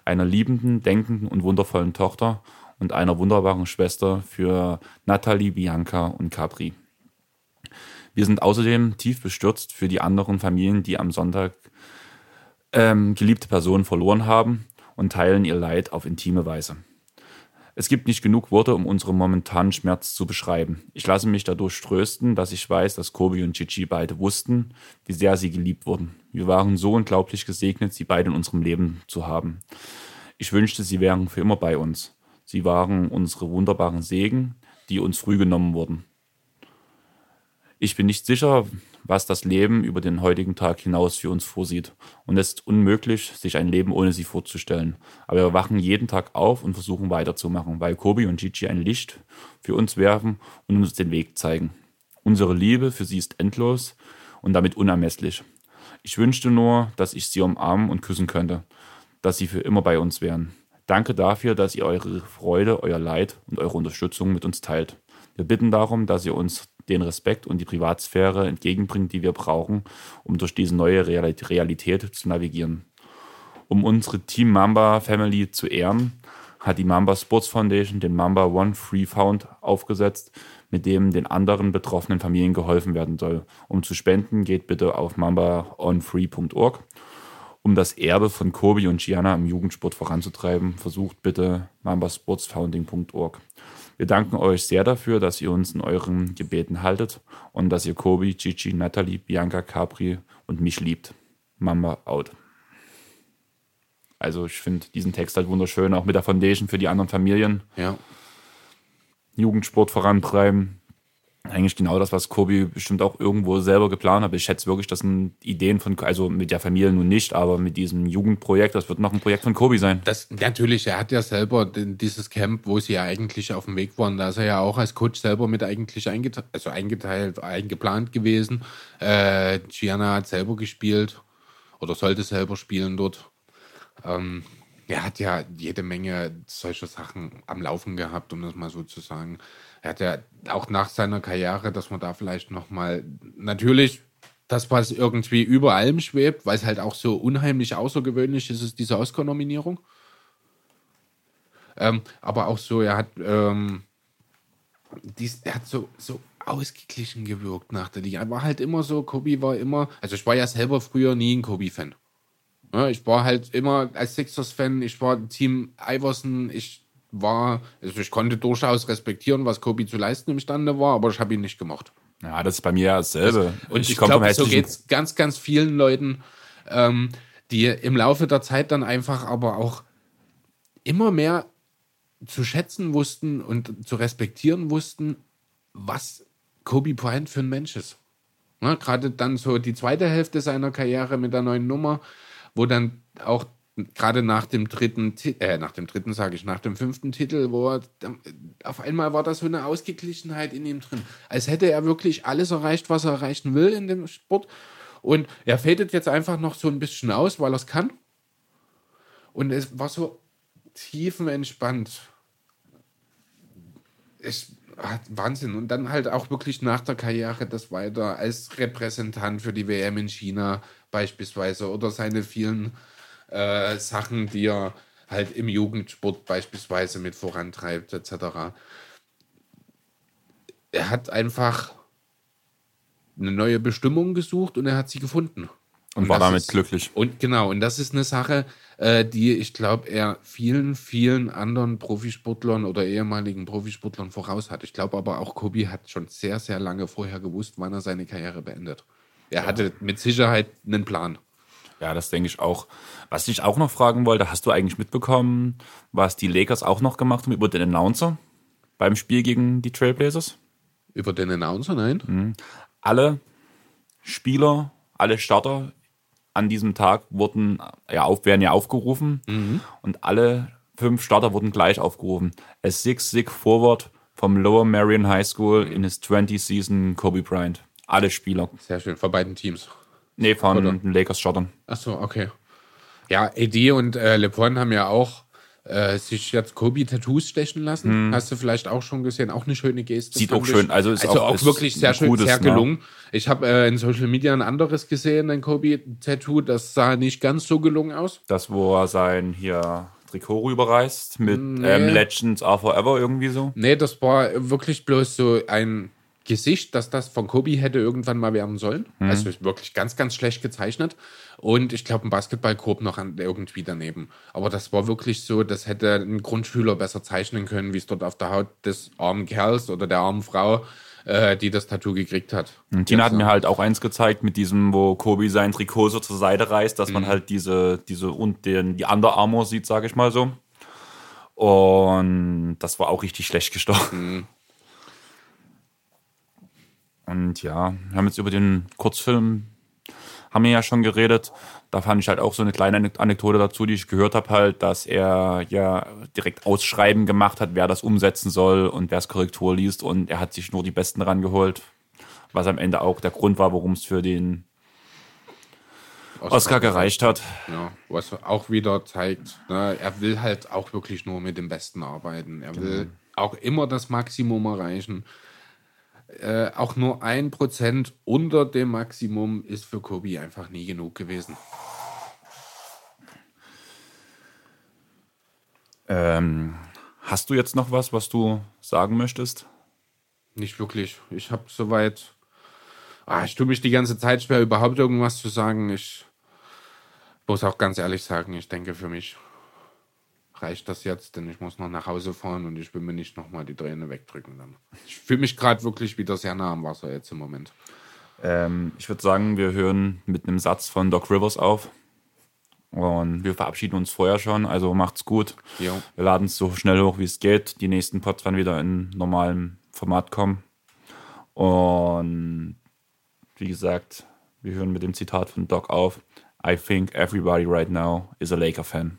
Einer liebenden, denkenden und wundervollen Tochter und einer wunderbaren Schwester für Natalie, Bianca und Capri. Wir sind außerdem tief bestürzt für die anderen Familien, die am Sonntag ähm, geliebte Personen verloren haben und teilen ihr Leid auf intime Weise. Es gibt nicht genug Worte, um unseren momentanen Schmerz zu beschreiben. Ich lasse mich dadurch trösten, dass ich weiß, dass Kobi und Chichi beide wussten, wie sehr sie geliebt wurden. Wir waren so unglaublich gesegnet, sie beide in unserem Leben zu haben. Ich wünschte, sie wären für immer bei uns. Sie waren unsere wunderbaren Segen, die uns früh genommen wurden. Ich bin nicht sicher, was das Leben über den heutigen Tag hinaus für uns vorsieht. Und es ist unmöglich, sich ein Leben ohne sie vorzustellen. Aber wir wachen jeden Tag auf und versuchen weiterzumachen, weil Kobi und Gigi ein Licht für uns werfen und uns den Weg zeigen. Unsere Liebe für sie ist endlos und damit unermesslich. Ich wünschte nur, dass ich sie umarmen und küssen könnte, dass sie für immer bei uns wären. Danke dafür, dass ihr eure Freude, euer Leid und eure Unterstützung mit uns teilt. Wir bitten darum, dass ihr uns den Respekt und die Privatsphäre entgegenbringt, die wir brauchen, um durch diese neue Realität zu navigieren. Um unsere Team Mamba Family zu ehren, hat die Mamba Sports Foundation den Mamba One Free Found aufgesetzt, mit dem den anderen betroffenen Familien geholfen werden soll. Um zu spenden, geht bitte auf mambaonfree.org. Um das Erbe von Kobi und Gianna im Jugendsport voranzutreiben, versucht bitte mambasportsfounding.org. Wir danken euch sehr dafür, dass ihr uns in euren Gebeten haltet und dass ihr Kobi, Gigi, Natalie, Bianca, Capri und mich liebt. Mamba out. Also ich finde diesen Text halt wunderschön, auch mit der Foundation für die anderen Familien. Ja. Jugendsport vorantreiben. Eigentlich genau das, was Kobi bestimmt auch irgendwo selber geplant hat. Ich schätze wirklich, das sind Ideen von, also mit der Familie nun nicht, aber mit diesem Jugendprojekt, das wird noch ein Projekt von Kobi sein. Das, natürlich, er hat ja selber dieses Camp, wo sie ja eigentlich auf dem Weg waren, da ist er ja auch als Coach selber mit eigentlich eingeteilt, also eingeteilt, eingeplant gewesen. Äh, Gianna hat selber gespielt oder sollte selber spielen dort. Ähm, er hat ja jede Menge solcher Sachen am Laufen gehabt, um das mal so zu sagen. Er hat ja auch nach seiner Karriere, dass man da vielleicht noch mal natürlich das, was irgendwie über allem schwebt, weil es halt auch so unheimlich außergewöhnlich ist, ist diese Oscar-Nominierung. Ähm, aber auch so, er hat, ähm, dies, er hat so, so ausgeglichen gewirkt nach der Liga. Er war halt immer so, Kobe war immer, also ich war ja selber früher nie ein Kobe-Fan. Ja, ich war halt immer als Sixers-Fan, ich war Team Iverson, ich war, also ich konnte durchaus respektieren, was Kobe zu leisten imstande war, aber ich habe ihn nicht gemocht. Ja, das ist bei mir dasselbe. Und ich, ich glaube, so geht es ganz, ganz vielen Leuten, ähm, die im Laufe der Zeit dann einfach aber auch immer mehr zu schätzen wussten und zu respektieren wussten, was Kobe Bryant für ein Mensch ist. Ja, Gerade dann so die zweite Hälfte seiner Karriere mit der neuen Nummer, wo dann auch gerade nach dem dritten, äh, nach dem dritten sage ich, nach dem fünften Titel, wo er, auf einmal war da so eine Ausgeglichenheit in ihm drin, als hätte er wirklich alles erreicht, was er erreichen will in dem Sport. Und er fädet jetzt einfach noch so ein bisschen aus, weil er es kann. Und es war so tiefenentspannt. Es Wahnsinn. Und dann halt auch wirklich nach der Karriere das weiter als Repräsentant für die WM in China beispielsweise oder seine vielen äh, Sachen, die er halt im Jugendsport beispielsweise mit vorantreibt, etc. Er hat einfach eine neue Bestimmung gesucht und er hat sie gefunden. Und, und war damit ist, glücklich. Und genau, und das ist eine Sache, äh, die ich glaube, er vielen, vielen anderen Profisportlern oder ehemaligen Profisportlern voraus hat. Ich glaube aber auch, Kobi hat schon sehr, sehr lange vorher gewusst, wann er seine Karriere beendet. Er ja. hatte mit Sicherheit einen Plan. Ja, das denke ich auch. Was ich auch noch fragen wollte, hast du eigentlich mitbekommen, was die Lakers auch noch gemacht haben über den Announcer beim Spiel gegen die Trailblazers? Über den Announcer, nein. Mhm. Alle Spieler, alle Starter an diesem Tag wurden ja, auf, werden ja aufgerufen mhm. und alle fünf Starter wurden gleich aufgerufen. A six sick forward vom Lower Marion High School in his 20 season Kobe Bryant. Alle Spieler. Sehr schön, von beiden Teams. Nee, von Oder? den Lakers Startern. Achso, okay. Ja, AD und äh, LeBron haben ja auch äh, sich jetzt Kobe-Tattoos stechen lassen. Hm. Hast du vielleicht auch schon gesehen? Auch eine schöne Geste. Sieht auch schön. Also ist also auch, auch wirklich sehr schön, gutes, sehr ne? gelungen. Ja. Ich habe äh, in Social Media ein anderes gesehen, ein Kobe-Tattoo. Das sah nicht ganz so gelungen aus. Das, wo er sein hier Trikot rüberreißt mit nee. ähm, Legends Are Forever irgendwie so? Nee, das war wirklich bloß so ein Gesicht, dass das von Kobe hätte irgendwann mal werden sollen. Mhm. Also wirklich ganz, ganz schlecht gezeichnet. Und ich glaube, ein Basketballkorb noch an, irgendwie daneben. Aber das war wirklich so, das hätte ein Grundschüler besser zeichnen können, wie es dort auf der Haut des armen Kerls oder der armen Frau, äh, die das Tattoo gekriegt hat. Und Tina hat mir halt auch eins gezeigt mit diesem, wo Kobe sein Trikot so zur Seite reißt, dass mhm. man halt diese, diese und den, die Under Armour sieht, sage ich mal so. Und das war auch richtig schlecht gestochen. Mhm. Und ja, wir haben jetzt über den Kurzfilm, haben wir ja schon geredet. Da fand ich halt auch so eine kleine Anekdote dazu, die ich gehört habe, halt, dass er ja direkt Ausschreiben gemacht hat, wer das umsetzen soll und wer es Korrektur liest. Und er hat sich nur die Besten rangeholt, was am Ende auch der Grund war, warum es für den Oscar, Oscar gereicht hat. Ja, was auch wieder zeigt, ne, er will halt auch wirklich nur mit dem Besten arbeiten. Er will genau. auch immer das Maximum erreichen äh, auch nur ein Prozent unter dem Maximum ist für Kobe einfach nie genug gewesen. Ähm, hast du jetzt noch was, was du sagen möchtest? Nicht wirklich. Ich habe soweit. Ah, ich tue mich die ganze Zeit schwer, überhaupt irgendwas zu sagen. Ich muss auch ganz ehrlich sagen, ich denke für mich reicht das jetzt, denn ich muss noch nach Hause fahren und ich will mir nicht nochmal die Träne wegdrücken. Dann. Ich fühle mich gerade wirklich wieder sehr nah am Wasser jetzt im Moment. Ähm, ich würde sagen, wir hören mit einem Satz von Doc Rivers auf. Und wir verabschieden uns vorher schon, also macht's gut. Jo. Wir laden es so schnell hoch, wie es geht. Die nächsten Pods werden wieder in normalem Format kommen. Und wie gesagt, wir hören mit dem Zitat von Doc auf. I think everybody right now is a Laker fan.